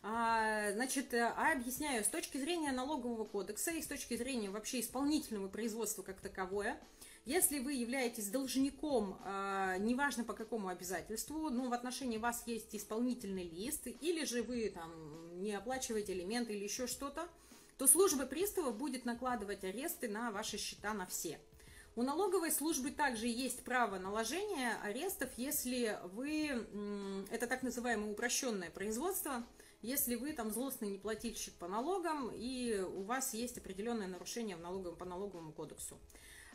А, значит, э, а объясняю, с точки зрения налогового кодекса и с точки зрения вообще исполнительного производства как таковое, если вы являетесь должником, а, неважно по какому обязательству, но в отношении вас есть исполнительный лист, или же вы там не оплачиваете элементы или еще что-то, то служба пристава будет накладывать аресты на ваши счета на все. У налоговой службы также есть право наложения арестов, если вы, это так называемое упрощенное производство, если вы там злостный неплательщик по налогам и у вас есть определенное нарушение в налоговом, по налоговому кодексу.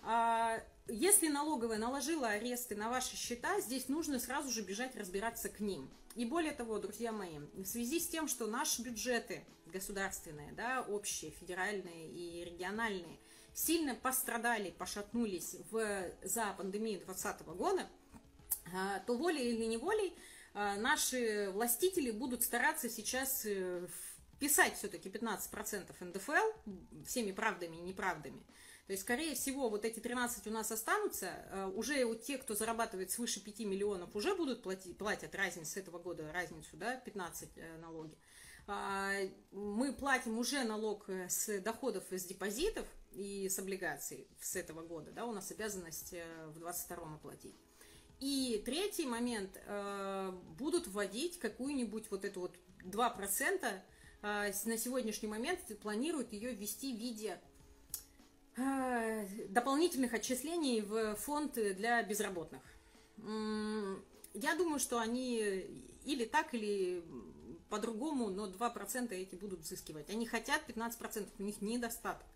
А, если налоговая наложила аресты на ваши счета, здесь нужно сразу же бежать разбираться к ним. И более того, друзья мои, в связи с тем, что наши бюджеты государственные, да, общие, федеральные и региональные, сильно пострадали, пошатнулись в, за пандемию 2020 года, а, то волей или неволей наши властители будут стараться сейчас э, вписать все-таки 15% НДФЛ всеми правдами и неправдами. То есть, скорее всего, вот эти 13 у нас останутся. А, уже у тех, кто зарабатывает свыше 5 миллионов, уже будут платить, платят разницу с этого года, разницу, да, 15 э, налоги. Мы платим уже налог э, с доходов из депозитов и с облигаций с этого года, да, у нас обязанность в 22-м оплатить. И третий момент, э, будут вводить какую-нибудь вот эту вот 2%, э, на сегодняшний момент планируют ее ввести в виде э, дополнительных отчислений в фонд для безработных. Я думаю, что они или так, или по-другому, но 2% эти будут взыскивать. Они хотят 15%, у них недостаток.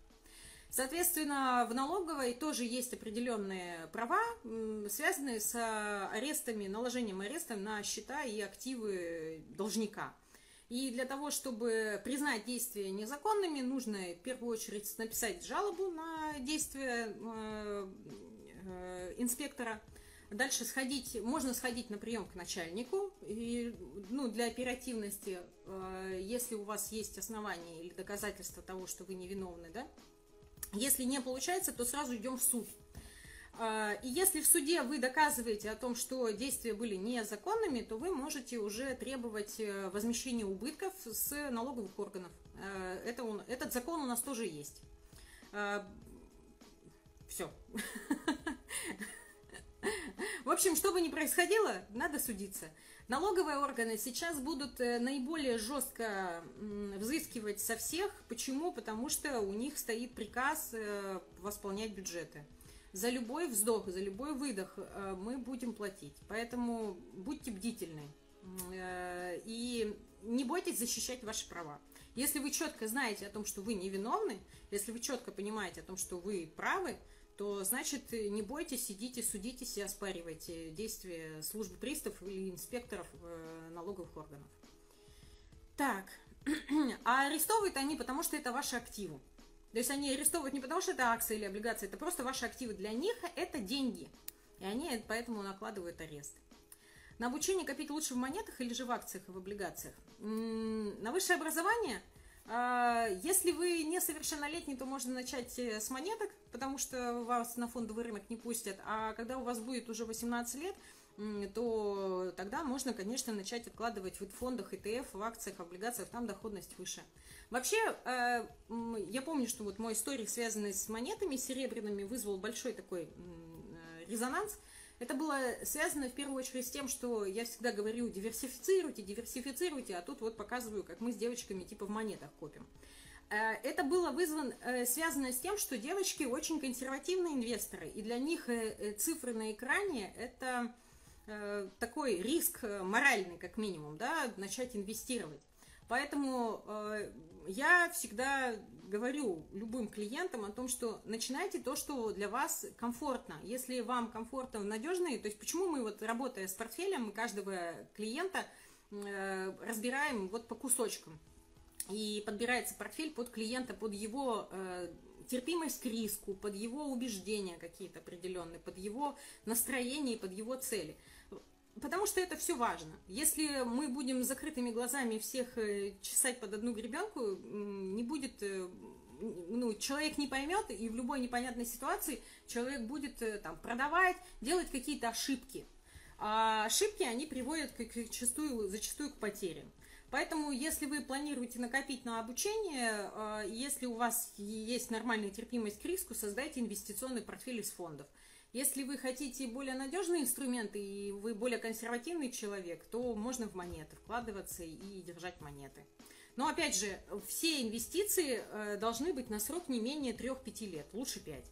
Соответственно, в налоговой тоже есть определенные права, связанные с арестами, наложением ареста на счета и активы должника. И для того, чтобы признать действия незаконными, нужно в первую очередь написать жалобу на действия э, э, инспектора. Дальше сходить, можно сходить на прием к начальнику. И, ну, для оперативности, э, если у вас есть основания или доказательства того, что вы невиновны, да, если не получается, то сразу идем в суд. А, и если в суде вы доказываете о том, что действия были незаконными, то вы можете уже требовать э, возмещения убытков с налоговых органов. А, это он, этот закон у нас тоже есть. А, Все. В общем, что бы ни происходило, надо судиться. Налоговые органы сейчас будут э, наиболее жестко взыскивать со всех. Почему? Потому что у них стоит приказ э, восполнять бюджеты. За любой вздох, за любой выдох э, мы будем платить. Поэтому будьте бдительны. И не бойтесь защищать ваши права. Если вы четко знаете о том, что вы невиновны, если вы четко понимаете о том, что вы правы, то значит не бойтесь, сидите, судитесь и оспаривайте действия службы приставов или инспекторов э, налоговых органов. Так, а арестовывают они, потому что это ваши активы. То есть они арестовывают не потому, что это акции или облигации, это просто ваши активы. Для них это деньги. И они поэтому накладывают арест. На обучение копить лучше в монетах или же в акциях и в облигациях? На высшее образование – если вы несовершеннолетний, то можно начать э, с монеток, потому что вас на фондовый рынок не пустят. А когда у вас будет уже 18 лет, то тогда можно, конечно, начать откладывать в фондах, ETF, в акциях, облигациях, там доходность выше. Вообще, э, я помню, что вот мой историк, связанный с монетами серебряными, вызвал большой такой э, резонанс – это было связано в первую очередь с тем, что я всегда говорю диверсифицируйте, диверсифицируйте, а тут вот показываю, как мы с девочками типа в монетах копим. Э, это было вызвано, э, связано с тем, что девочки очень консервативные инвесторы, и для них э, цифры на экране это такой риск моральный, как минимум, да, начать инвестировать. Поэтому я всегда говорю любым клиентам о том, что начинайте то, что для вас комфортно. Если вам комфортно, надежно, то есть почему мы вот работая с портфелем, мы каждого клиента э, разбираем вот по кусочкам. И подбирается портфель под клиента, под его э, терпимость к риску, под его убеждения какие-то определенные, под его настроение, под его цели. Потому что это все важно. Если мы будем закрытыми глазами всех э, чесать под одну гребенку, не будет, э, ну, человек не поймет, и в любой непонятной ситуации человек будет э, там продавать, делать какие-то ошибки. А ошибки, они приводят к, к, зачастую, к потерям. Поэтому, если вы планируете накопить на обучение, если у вас есть нормальная терпимость к риску, создайте инвестиционный портфель из фондов – если вы хотите более надежные инструменты и вы более консервативный человек, то можно в монеты вкладываться и держать монеты. Но опять же, все инвестиции э, должны быть на срок не менее 3-5 лет, лучше 5.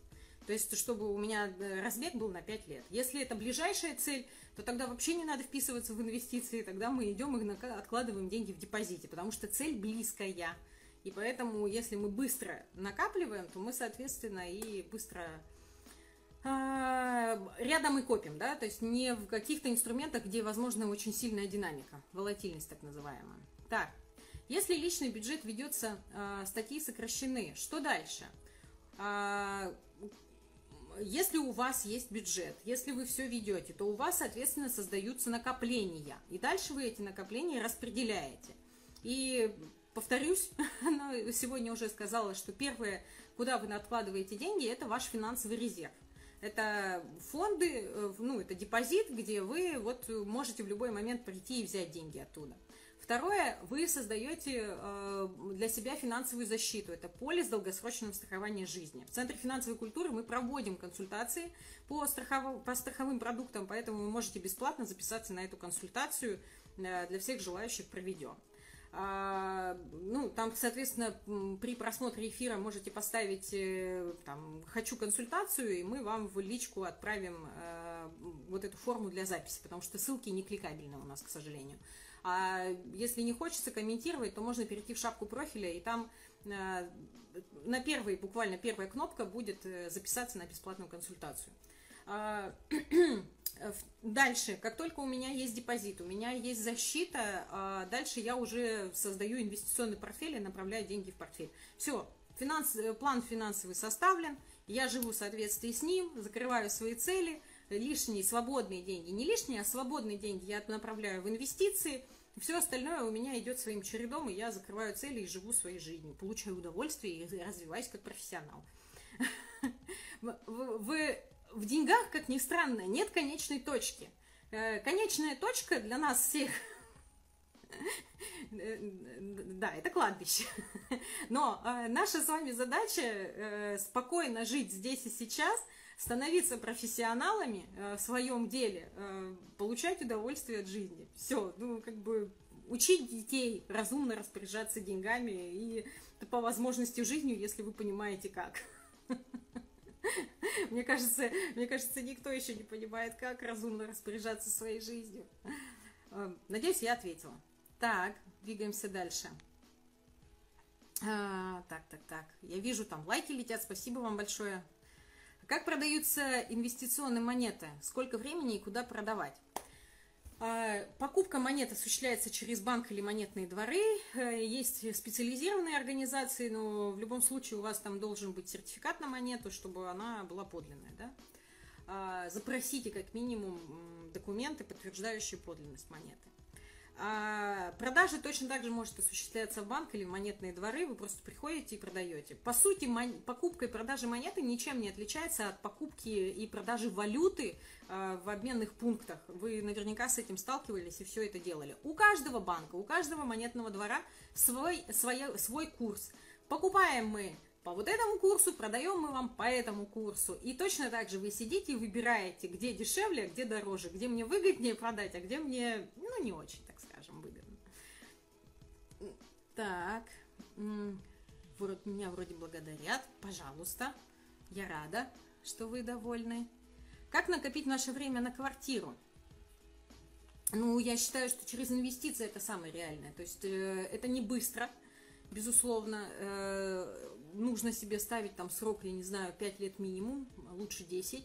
То есть, чтобы у меня э, разбег был на 5 лет. Если это ближайшая цель, то тогда вообще не надо вписываться в инвестиции, тогда мы идем и откладываем деньги в депозите, потому что цель близкая. И поэтому, если мы быстро накапливаем, то мы, соответственно, и быстро рядом и копим, да, то есть не в каких-то инструментах, где возможна очень сильная динамика, волатильность так называемая. Так, если личный бюджет ведется, а, статьи сокращены, что дальше? А, если у вас есть бюджет, если вы все ведете, то у вас, соответственно, создаются накопления. И дальше вы эти накопления распределяете. И повторюсь, сегодня уже сказала, что первое, куда вы откладываете деньги, это ваш финансовый резерв. Это фонды, э, ну, это депозит, где вы вот можете в любой момент прийти и взять деньги оттуда. Второе, вы создаете э, для себя финансовую защиту. Это полис долгосрочного страхования жизни. В Центре финансовой культуры мы проводим консультации по, страхов... по страховым продуктам, поэтому вы можете бесплатно записаться на эту консультацию. Э, для всех желающих проведем. А, ну, там, соответственно, при просмотре эфира можете поставить э, там, «хочу консультацию», и мы вам в личку отправим э, вот эту форму для записи, потому что ссылки не кликабельны у нас, к сожалению. А если не хочется комментировать, то можно перейти в шапку профиля, и там э, на первой, буквально первая кнопка будет записаться на бесплатную консультацию. А, Дальше, как только у меня есть депозит, у меня есть защита, а дальше я уже создаю инвестиционный портфель и направляю деньги в портфель. Все, финанс, э, план финансовый составлен, я живу в соответствии с ним, закрываю свои цели, лишние свободные деньги, не лишние, а свободные деньги я направляю в инвестиции, все остальное у меня идет своим чередом, и я закрываю цели и живу своей жизнью, получаю удовольствие и развиваюсь как профессионал. Вы в деньгах, как ни странно, нет конечной точки. Э, конечная точка для нас всех да, это кладбище. Но э, наша с вами задача э, спокойно жить здесь и сейчас, становиться профессионалами в своем деле, получать удовольствие от жизни. Все, ну, как бы учить детей разумно распоряжаться деньгами и по возможности жизнью, если вы понимаете как. Мне кажется, мне кажется, никто еще не понимает, как разумно распоряжаться своей жизнью. Э, надеюсь, я ответила. Так, двигаемся дальше. А, так, так, так. Я вижу, там лайки летят. Спасибо вам большое. Как продаются инвестиционные монеты? Сколько времени и куда продавать? А, покупка монет осуществляется через банк или монетные дворы. Э, есть специализированные организации, но в любом случае у вас там должен быть сертификат на монету, чтобы она была подлинная. Да? А, запросите как минимум документы, подтверждающие подлинность монеты. А продажа точно так же может осуществляться в банк или в монетные дворы, вы просто приходите и продаете. По сути, покупка и продажа монеты ничем не отличается от покупки и продажи валюты э, в обменных пунктах. Вы наверняка с этим сталкивались и все это делали. У каждого банка, у каждого монетного двора свой, свой, свой курс. Покупаем мы по вот этому курсу, продаем мы вам по этому курсу. И точно так же вы сидите и выбираете, где дешевле, а где дороже, где мне выгоднее продать, а где мне, ну, не очень. Так, вот меня вроде благодарят, пожалуйста, я рада, что вы довольны. Как накопить наше время на квартиру? Ну, я считаю, что через инвестиции это самое реальное. То есть э, это не быстро, безусловно. Э, нужно себе ставить там срок, я не знаю, 5 лет минимум, лучше 10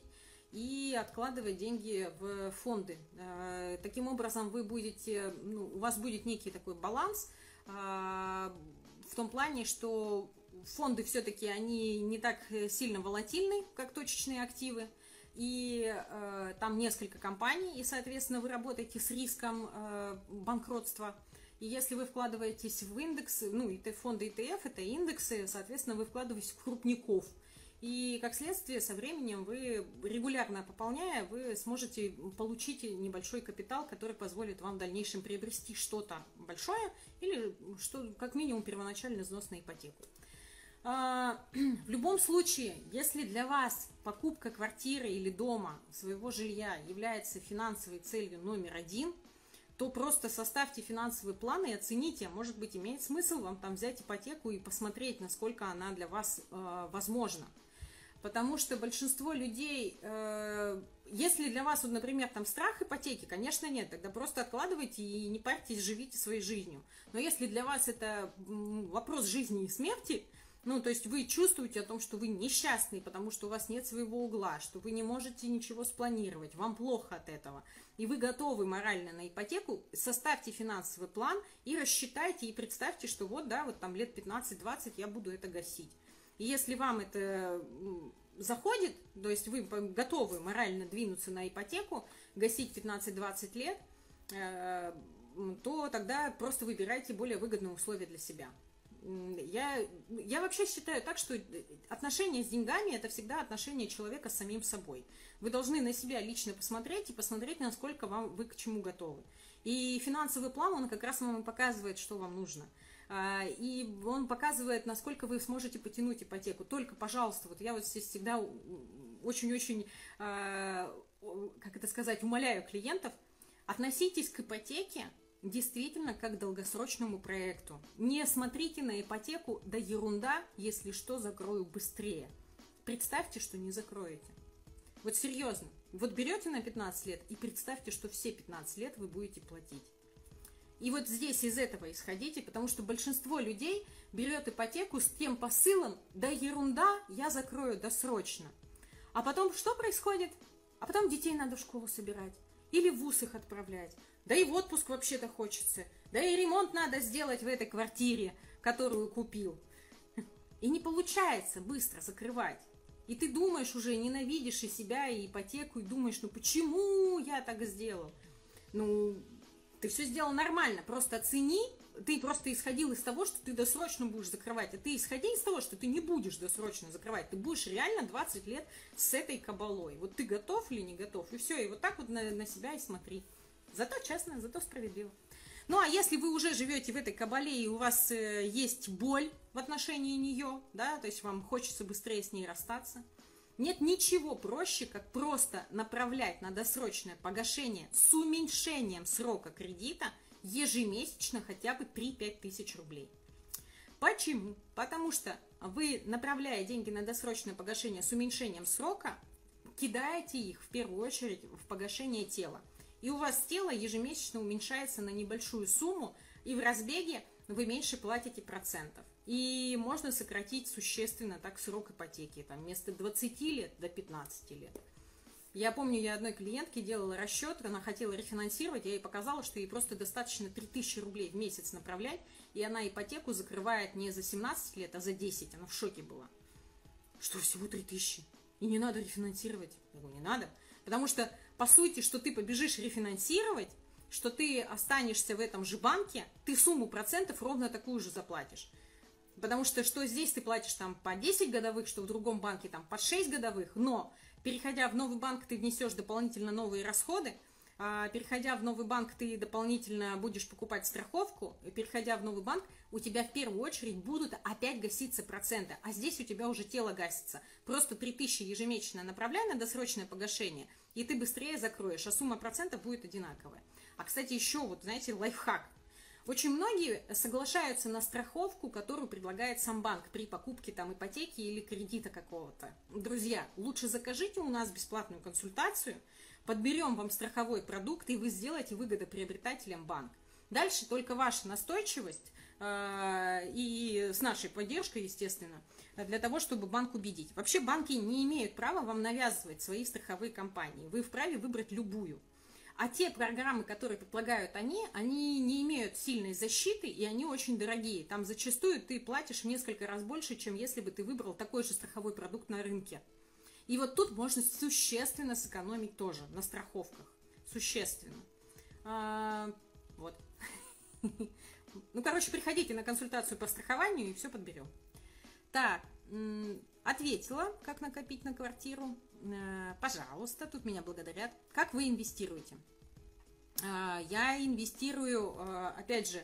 и откладывать деньги в фонды. Э, таким образом, вы будете, ну, у вас будет некий такой баланс в том плане, что фонды все-таки они не так сильно волатильны, как точечные активы, и э, там несколько компаний, и, соответственно, вы работаете с риском э, банкротства. И если вы вкладываетесь в индексы, ну, и фонды ETF, это индексы, соответственно, вы вкладываетесь в крупников – и, как следствие, со временем вы, регулярно пополняя, вы сможете получить небольшой капитал, который позволит вам в дальнейшем приобрести что-то большое или, что, как минимум, первоначальный взнос на ипотеку. А, в любом случае, если для вас покупка квартиры или дома, своего жилья является финансовой целью номер один, то просто составьте финансовый план и оцените, может быть, имеет смысл вам там взять ипотеку и посмотреть, насколько она для вас э, возможна. Потому что большинство людей, э, если для вас, вот, например, там страх ипотеки, конечно, нет, тогда просто откладывайте и не парьтесь, живите своей жизнью. Но если для вас это вопрос жизни и смерти, Ну, то есть вы чувствуете о том, что вы несчастный, потому что у вас нет своего угла, что вы не можете ничего спланировать, вам плохо от этого, и вы готовы морально на ипотеку, составьте финансовый план и рассчитайте, и представьте, что вот, да, вот там лет 15-20 я буду это гасить. И если вам это заходит, то есть вы готовы морально двинуться на ипотеку, гасить 15-20 лет, э, то тогда просто выбирайте более выгодные условия для себя. Я, я вообще считаю так, что отношения с деньгами это всегда отношение человека с самим собой. Вы должны на себя лично посмотреть и посмотреть, насколько вам, вы к чему готовы. И финансовый план, он как раз вам показывает, что вам нужно. А, и он показывает, насколько вы сможете потянуть ипотеку. Только, пожалуйста, вот я вот здесь всегда очень-очень, а, как это сказать, умоляю клиентов, относитесь к ипотеке действительно как к долгосрочному проекту. Не смотрите на ипотеку, да ерунда, если что, закрою быстрее. Представьте, что не закроете. Вот серьезно, вот берете на 15 лет и представьте, что все 15 лет вы будете платить. И вот здесь из этого исходите, потому что большинство людей берет ипотеку с тем посылом, да ерунда, я закрою досрочно. А потом что происходит? А потом детей надо в школу собирать или в ВУЗ их отправлять. Да и в отпуск вообще-то хочется. Да и ремонт надо сделать в этой квартире, которую купил. И не получается быстро закрывать. И ты думаешь уже, ненавидишь и себя, и ипотеку, и думаешь, ну почему я так сделал? Ну, ты все сделал нормально, просто оцени, ты просто исходил из того, что ты досрочно будешь закрывать, а ты исходи из того, что ты не будешь досрочно закрывать, ты будешь реально 20 лет с этой кабалой. Вот ты готов или не готов, и все, и вот так вот на, на себя и смотри. Зато честно, зато справедливо. Ну, а если вы уже живете в этой кабале, и у вас э, есть боль в отношении нее, да, то есть вам хочется быстрее с ней расстаться, нет ничего проще, как просто направлять на досрочное погашение с уменьшением срока кредита ежемесячно хотя бы 3-5 тысяч рублей. Почему? Потому что вы, направляя деньги на досрочное погашение с уменьшением срока, кидаете их в первую очередь в погашение тела – и у вас тело ежемесячно уменьшается на небольшую сумму, и в разбеге вы меньше платите процентов. И можно сократить существенно так срок ипотеки, там вместо 20 лет до 15 лет. Я помню, я одной клиентке делала расчет, она хотела рефинансировать, я ей показала, что ей просто достаточно 3000 рублей в месяц направлять, и она ипотеку закрывает не за 17 лет, а за 10. Она в шоке была. Что, всего 3000? И не надо рефинансировать? Я говорю, не надо. Потому что по сути, что ты побежишь рефинансировать, что ты останешься в этом же банке, ты сумму процентов ровно такую же заплатишь. Потому что что здесь ты платишь там по 10 годовых, что в другом банке там по 6 годовых, но переходя в новый банк, ты внесешь дополнительно новые расходы, а, переходя в новый банк, ты дополнительно будешь покупать страховку, переходя в новый банк, у тебя в первую очередь будут опять гаситься проценты, а здесь у тебя уже тело гасится. Просто 3000 ежемесячно направляй на досрочное погашение – и ты быстрее закроешь, а сумма процентов будет одинаковая. А, кстати, еще вот, знаете, лайфхак. Очень многие соглашаются на страховку, которую предлагает сам банк при покупке там ипотеки или кредита какого-то. Друзья, лучше закажите у нас бесплатную консультацию, подберем вам страховой продукт, и вы сделаете выгодоприобретателем банк. Дальше только ваша настойчивость э, и с нашей поддержкой, естественно – для того, чтобы банк убедить. Вообще банки не имеют права вам навязывать свои страховые компании. Вы вправе выбрать любую. А те программы, которые предлагают они, они не имеют сильной защиты, и они очень дорогие. Там зачастую ты платишь в несколько раз больше, чем если бы ты выбрал такой же страховой продукт на рынке. И вот тут можно существенно сэкономить тоже на страховках. Существенно. А, вот. Ну, короче, приходите на консультацию по страхованию и все подберем. Так, ответила, как накопить на квартиру. Э, пожалуйста, тут меня благодарят. Как вы инвестируете? Э, я инвестирую, э, опять же,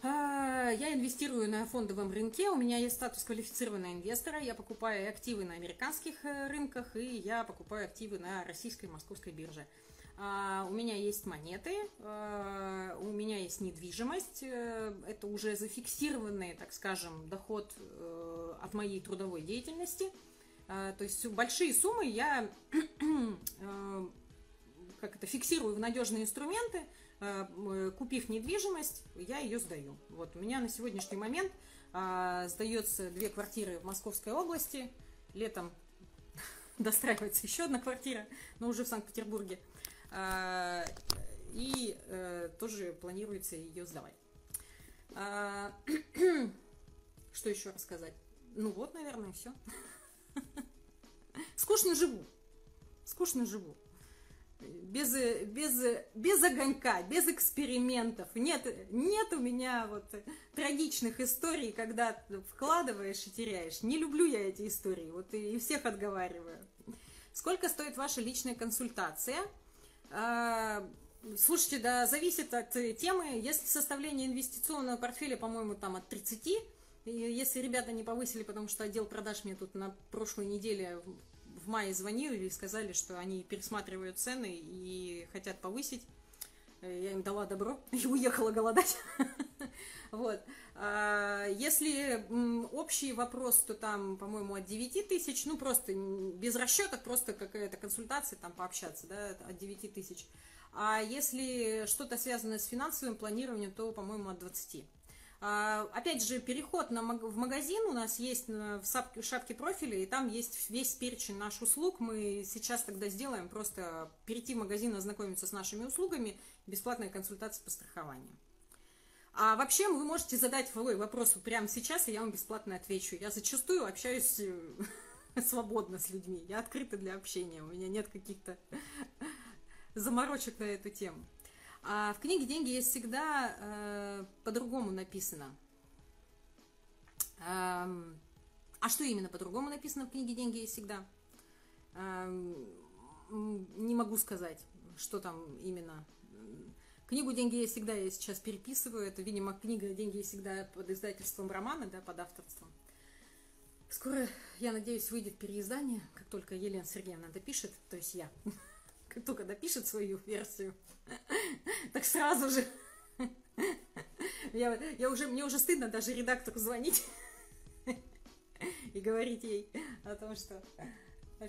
я инвестирую на фондовом рынке, у меня есть статус квалифицированного инвестора, я покупаю активы на американских рынках и я покупаю активы на российской и московской бирже. У меня есть монеты, у меня есть недвижимость, это уже зафиксированный, так скажем, доход от моей трудовой деятельности. А, то есть большие суммы я э, как это, фиксирую в надежные инструменты, э, купив недвижимость, я ее сдаю. Вот у меня на сегодняшний момент сдается две квартиры в Московской области. Летом достраивается еще одна квартира, но уже в Санкт-Петербурге. И э, тоже планируется ее сдавать. Что еще рассказать? Ну вот, наверное, все. Скучно живу. Скучно живу. Без, без, без огонька, без экспериментов. Нет, нет у меня вот трагичных историй, когда вкладываешь и теряешь. Не люблю я эти истории, вот и, всех отговариваю. Сколько стоит ваша личная консультация? А, слушайте, да, зависит от темы. Если составление инвестиционного портфеля, по-моему, там от 30, если ребята не повысили, потому что отдел продаж мне тут на прошлой неделе в мае звонили и сказали, что они пересматривают цены и хотят повысить. Я им дала добро и уехала голодать. Вот. А, если общий вопрос, то там, по-моему, от 9 тысяч, ну, просто без расчетов, просто какая-то консультация, там, пообщаться, да, от 9 тысяч. А если что-то связано с финансовым планированием, то, по-моему, от 20. А, опять же, переход на, в магазин у нас есть в шапке, профиля, и там есть весь перечень наших услуг. Мы сейчас тогда сделаем просто перейти в магазин, ознакомиться с нашими услугами, бесплатная консультация по страхованию. А вообще вы можете задать свой вопрос прямо сейчас, и я вам бесплатно отвечу. Я зачастую общаюсь э, свободно с людьми. Я открыта для общения. У меня нет каких-то заморочек на эту тему. А в книге «Деньги» есть всегда э, по-другому написано. Э, а что именно по-другому написано в книге «Деньги» есть всегда? Э, не могу сказать, что там именно. Книгу «Деньги» есть всегда я сейчас переписываю. Это, видимо, книга «Деньги есть всегда» под издательством романа, да, под авторством. Скоро, я надеюсь, выйдет переиздание, как только Елена Сергеевна допишет, то есть я только допишет свою версию, так сразу же. Я, я уже, мне уже стыдно даже редактору звонить и говорить ей о том, что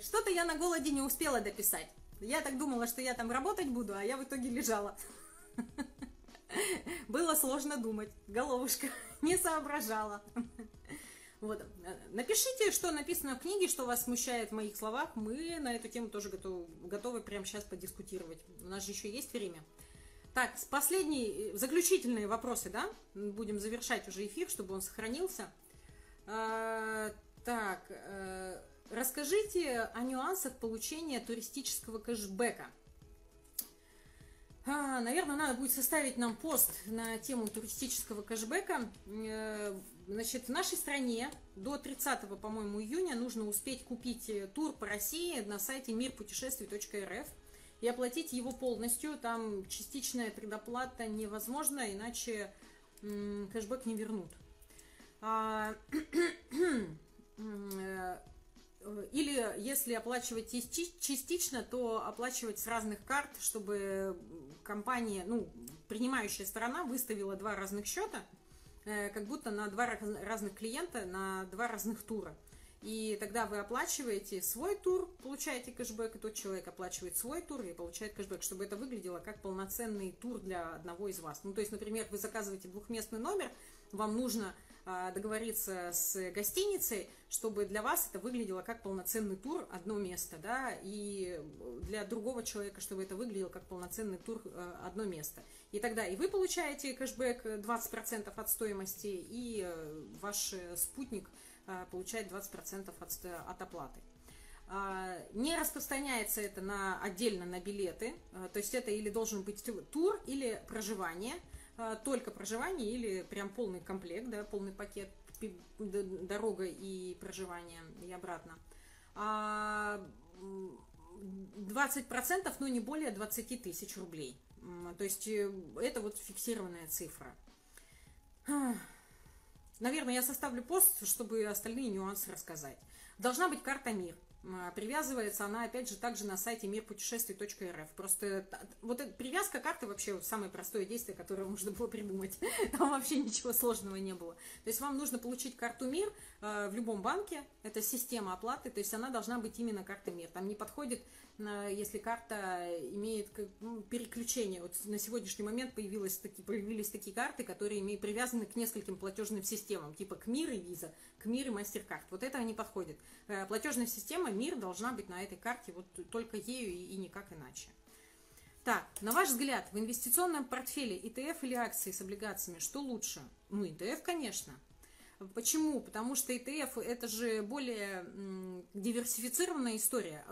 что-то я на голоде не успела дописать. Я так думала, что я там работать буду, а я в итоге лежала. Было сложно думать. Головушка не соображала. Вот. Напишите, что написано в книге, что вас смущает в моих словах. Мы на эту тему тоже готовы, готовы прямо сейчас подискутировать. У нас же еще есть время. Так, последние, заключительные вопросы, да? Будем завершать уже эфир, чтобы он сохранился. А, так, а, расскажите о нюансах получения туристического кэшбэка. А, наверное, надо будет составить нам пост на тему туристического кэшбэка. Э, Значит, в нашей стране до 30, по-моему, июня нужно успеть купить э, тур по России на сайте мирпутешествий.рф и оплатить его полностью. Там частичная предоплата невозможна, иначе кэшбэк не вернут. А, э, или если оплачивать частично, то оплачивать с разных карт, чтобы компания, ну, принимающая сторона выставила два разных счета – Э, как будто на два разных клиента, на два разных тура. И тогда вы оплачиваете свой тур, получаете кэшбэк, и тот человек оплачивает свой тур и получает кэшбэк, чтобы это выглядело как полноценный тур для одного из вас. Ну, то есть, например, вы заказываете двухместный номер, вам нужно договориться с гостиницей, чтобы для вас это выглядело как полноценный тур одно место, да, и для другого человека, чтобы это выглядело как полноценный тур э, одно место. И тогда и вы получаете кэшбэк 20% от стоимости, и э, ваш э, спутник э, получает 20% от, от оплаты. А, не распространяется это на, отдельно на билеты, то есть это или должен быть тур, или проживание, только проживание или прям полный комплект, да, полный пакет, дорога и проживание и обратно. 20%, а, но не более 20 тысяч рублей. То есть э, это вот фиксированная цифра. Наверное, я составлю пост, чтобы остальные нюансы рассказать. Должна быть карта МИР. А, привязывается она, опять же, также на сайте мирпутешествий.рф. Просто вот эта привязка карты вообще самое простое действие, которое можно было придумать. Там вообще ничего сложного не было. То есть вам нужно получить карту МИР э, в любом банке. Это система оплаты, то есть она должна быть именно карта МИР. Там не подходит если карта имеет ну, переключение. Вот на сегодняшний момент появилось таки, появились такие карты, которые имеют, привязаны к нескольким платежным системам, типа к МИР и Виза, к МИР и Мастеркард. Вот это не подходит. Э, платежная система МИР должна быть на этой карте вот только ею и никак иначе. Так, на ваш взгляд, в инвестиционном портфеле ETF или акции с облигациями, что лучше? Ну, ETF, конечно – Почему? Потому что ETF это же более диверсифицированная история.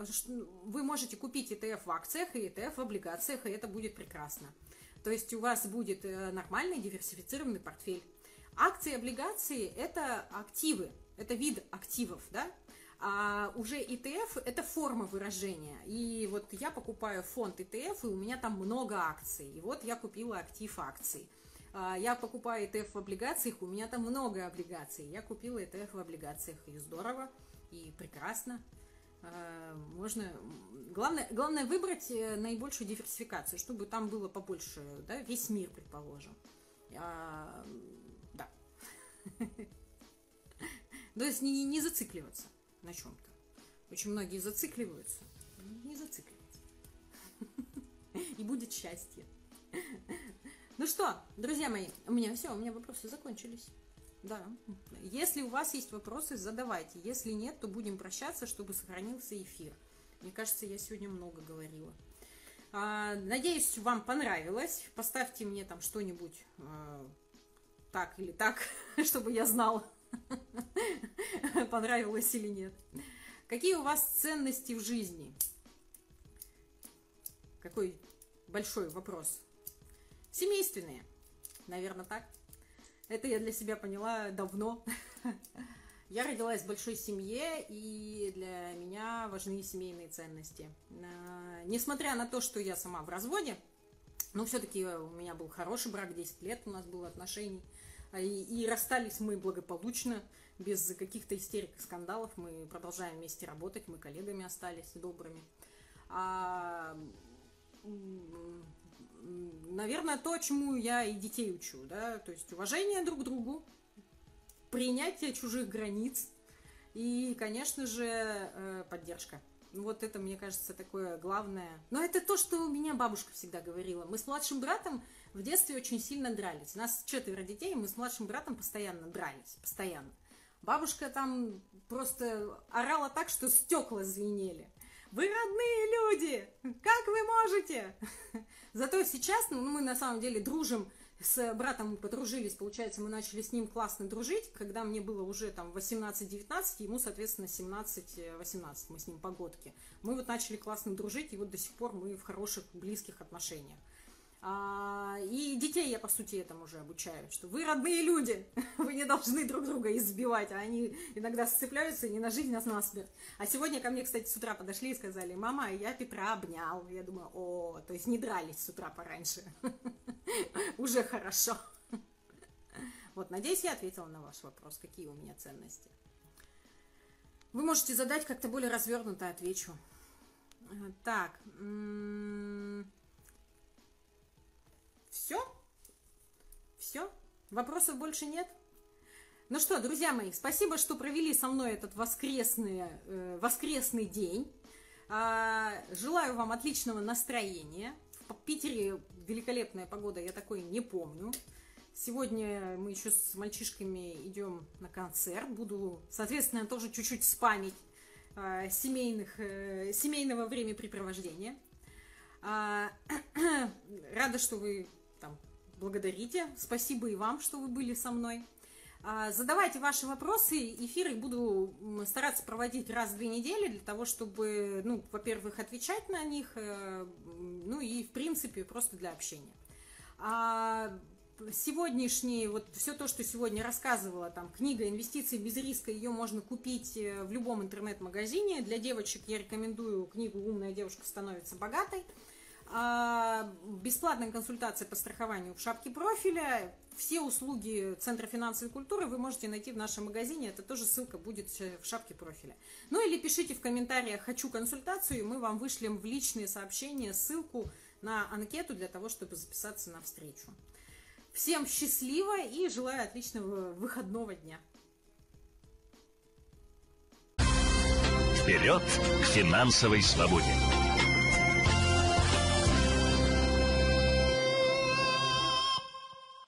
Вы можете купить ETF в акциях и ETF в облигациях, и это будет прекрасно. То есть у вас будет э, нормальный диверсифицированный портфель. Акции и облигации – это активы, это вид активов, да? А уже ETF – это форма выражения. И вот я покупаю фонд ETF, и у меня там много акций. И вот я купила актив акций. А, я покупаю ETF в облигациях, у меня там много облигаций. Я купила ETF в облигациях, и здорово, и прекрасно. А, можно... Главное, главное выбрать э, наибольшую диверсификацию, чтобы там было побольше, да, весь мир, предположим. А, да. То есть не, не зацикливаться на чем-то. Очень многие зацикливаются. Не зацикливаться. И будет счастье. Ну что, друзья мои, у меня все, у меня вопросы закончились. Да. Если у вас есть вопросы, задавайте. Если нет, то будем прощаться, чтобы сохранился эфир. Мне кажется, я сегодня много говорила. А, надеюсь, вам понравилось. Поставьте мне там что-нибудь а, так или так, чтобы я знала, понравилось или нет. Какие у вас ценности в жизни? Какой большой вопрос. Семейственные. Наверное, так. Это я для себя поняла давно. Я родилась в большой семье, и для меня важны семейные ценности. А, несмотря на то, что я сама в разводе, но все-таки у меня был хороший брак, 10 лет у нас было отношений. А, и, расстались мы благополучно, без каких-то истерик и скандалов. Мы продолжаем вместе работать, мы коллегами остались добрыми. А наверное, то, чему я и детей учу, да, то есть уважение друг к другу, принятие чужих границ и, конечно же, э, поддержка. Вот это, мне кажется, такое главное. Но это то, что у меня бабушка всегда говорила. Мы с младшим братом в детстве очень сильно дрались. У нас четверо детей, мы с младшим братом постоянно дрались, постоянно. Бабушка там просто орала так, что стекла звенели. Вы родные люди! Как вы можете? Зато сейчас ну, мы на самом деле дружим с братом, мы подружились, получается, мы начали с ним классно дружить, когда мне было уже там 18-19, ему, соответственно, 17-18, мы с ним погодки. Мы вот начали классно дружить, и вот до сих пор мы в хороших, близких отношениях. А, и детей я, по сути, этому уже обучаю, что вы родные люди, вы не должны друг друга избивать, а они иногда сцепляются не на жизнь, а на смерть. А сегодня ко мне, кстати, с утра подошли и сказали, мама, я Петра обнял. Я думаю, о, то есть не дрались с утра пораньше. Уже хорошо. Вот, надеюсь, я ответила на ваш вопрос, какие у меня ценности. Вы можете задать как-то более развернуто, отвечу. Так, все? Все? Вопросов больше нет? Ну что, друзья мои, спасибо, что провели со мной этот воскресный, э, воскресный день. А, желаю вам отличного настроения. В Питере великолепная погода, я такой не помню. Сегодня мы еще с мальчишками идем на концерт. Буду, соответственно, тоже чуть-чуть спамить э, семейных, э, семейного времяпрепровождения. А, рада, что вы там, благодарите. Спасибо и вам, что вы были со мной. А, задавайте ваши вопросы, эфиры буду стараться проводить раз в две недели для того, чтобы, ну, во-первых, отвечать на них, э, ну и, в принципе, просто для общения. А сегодняшний, вот все то, что сегодня рассказывала, там, книга «Инвестиции без риска», ее можно купить э, в любом интернет-магазине. Для девочек я рекомендую книгу «Умная девушка становится богатой». А, бесплатная консультация по страхованию в шапке профиля. Все услуги Центра финансовой культуры вы можете найти в нашем магазине. Это тоже ссылка будет в шапке профиля. Ну или пишите в комментариях «Хочу консультацию», и мы вам вышлем в личные сообщения ссылку на анкету для того, чтобы записаться на встречу. Всем счастливо и желаю отличного выходного дня. Вперед к финансовой свободе!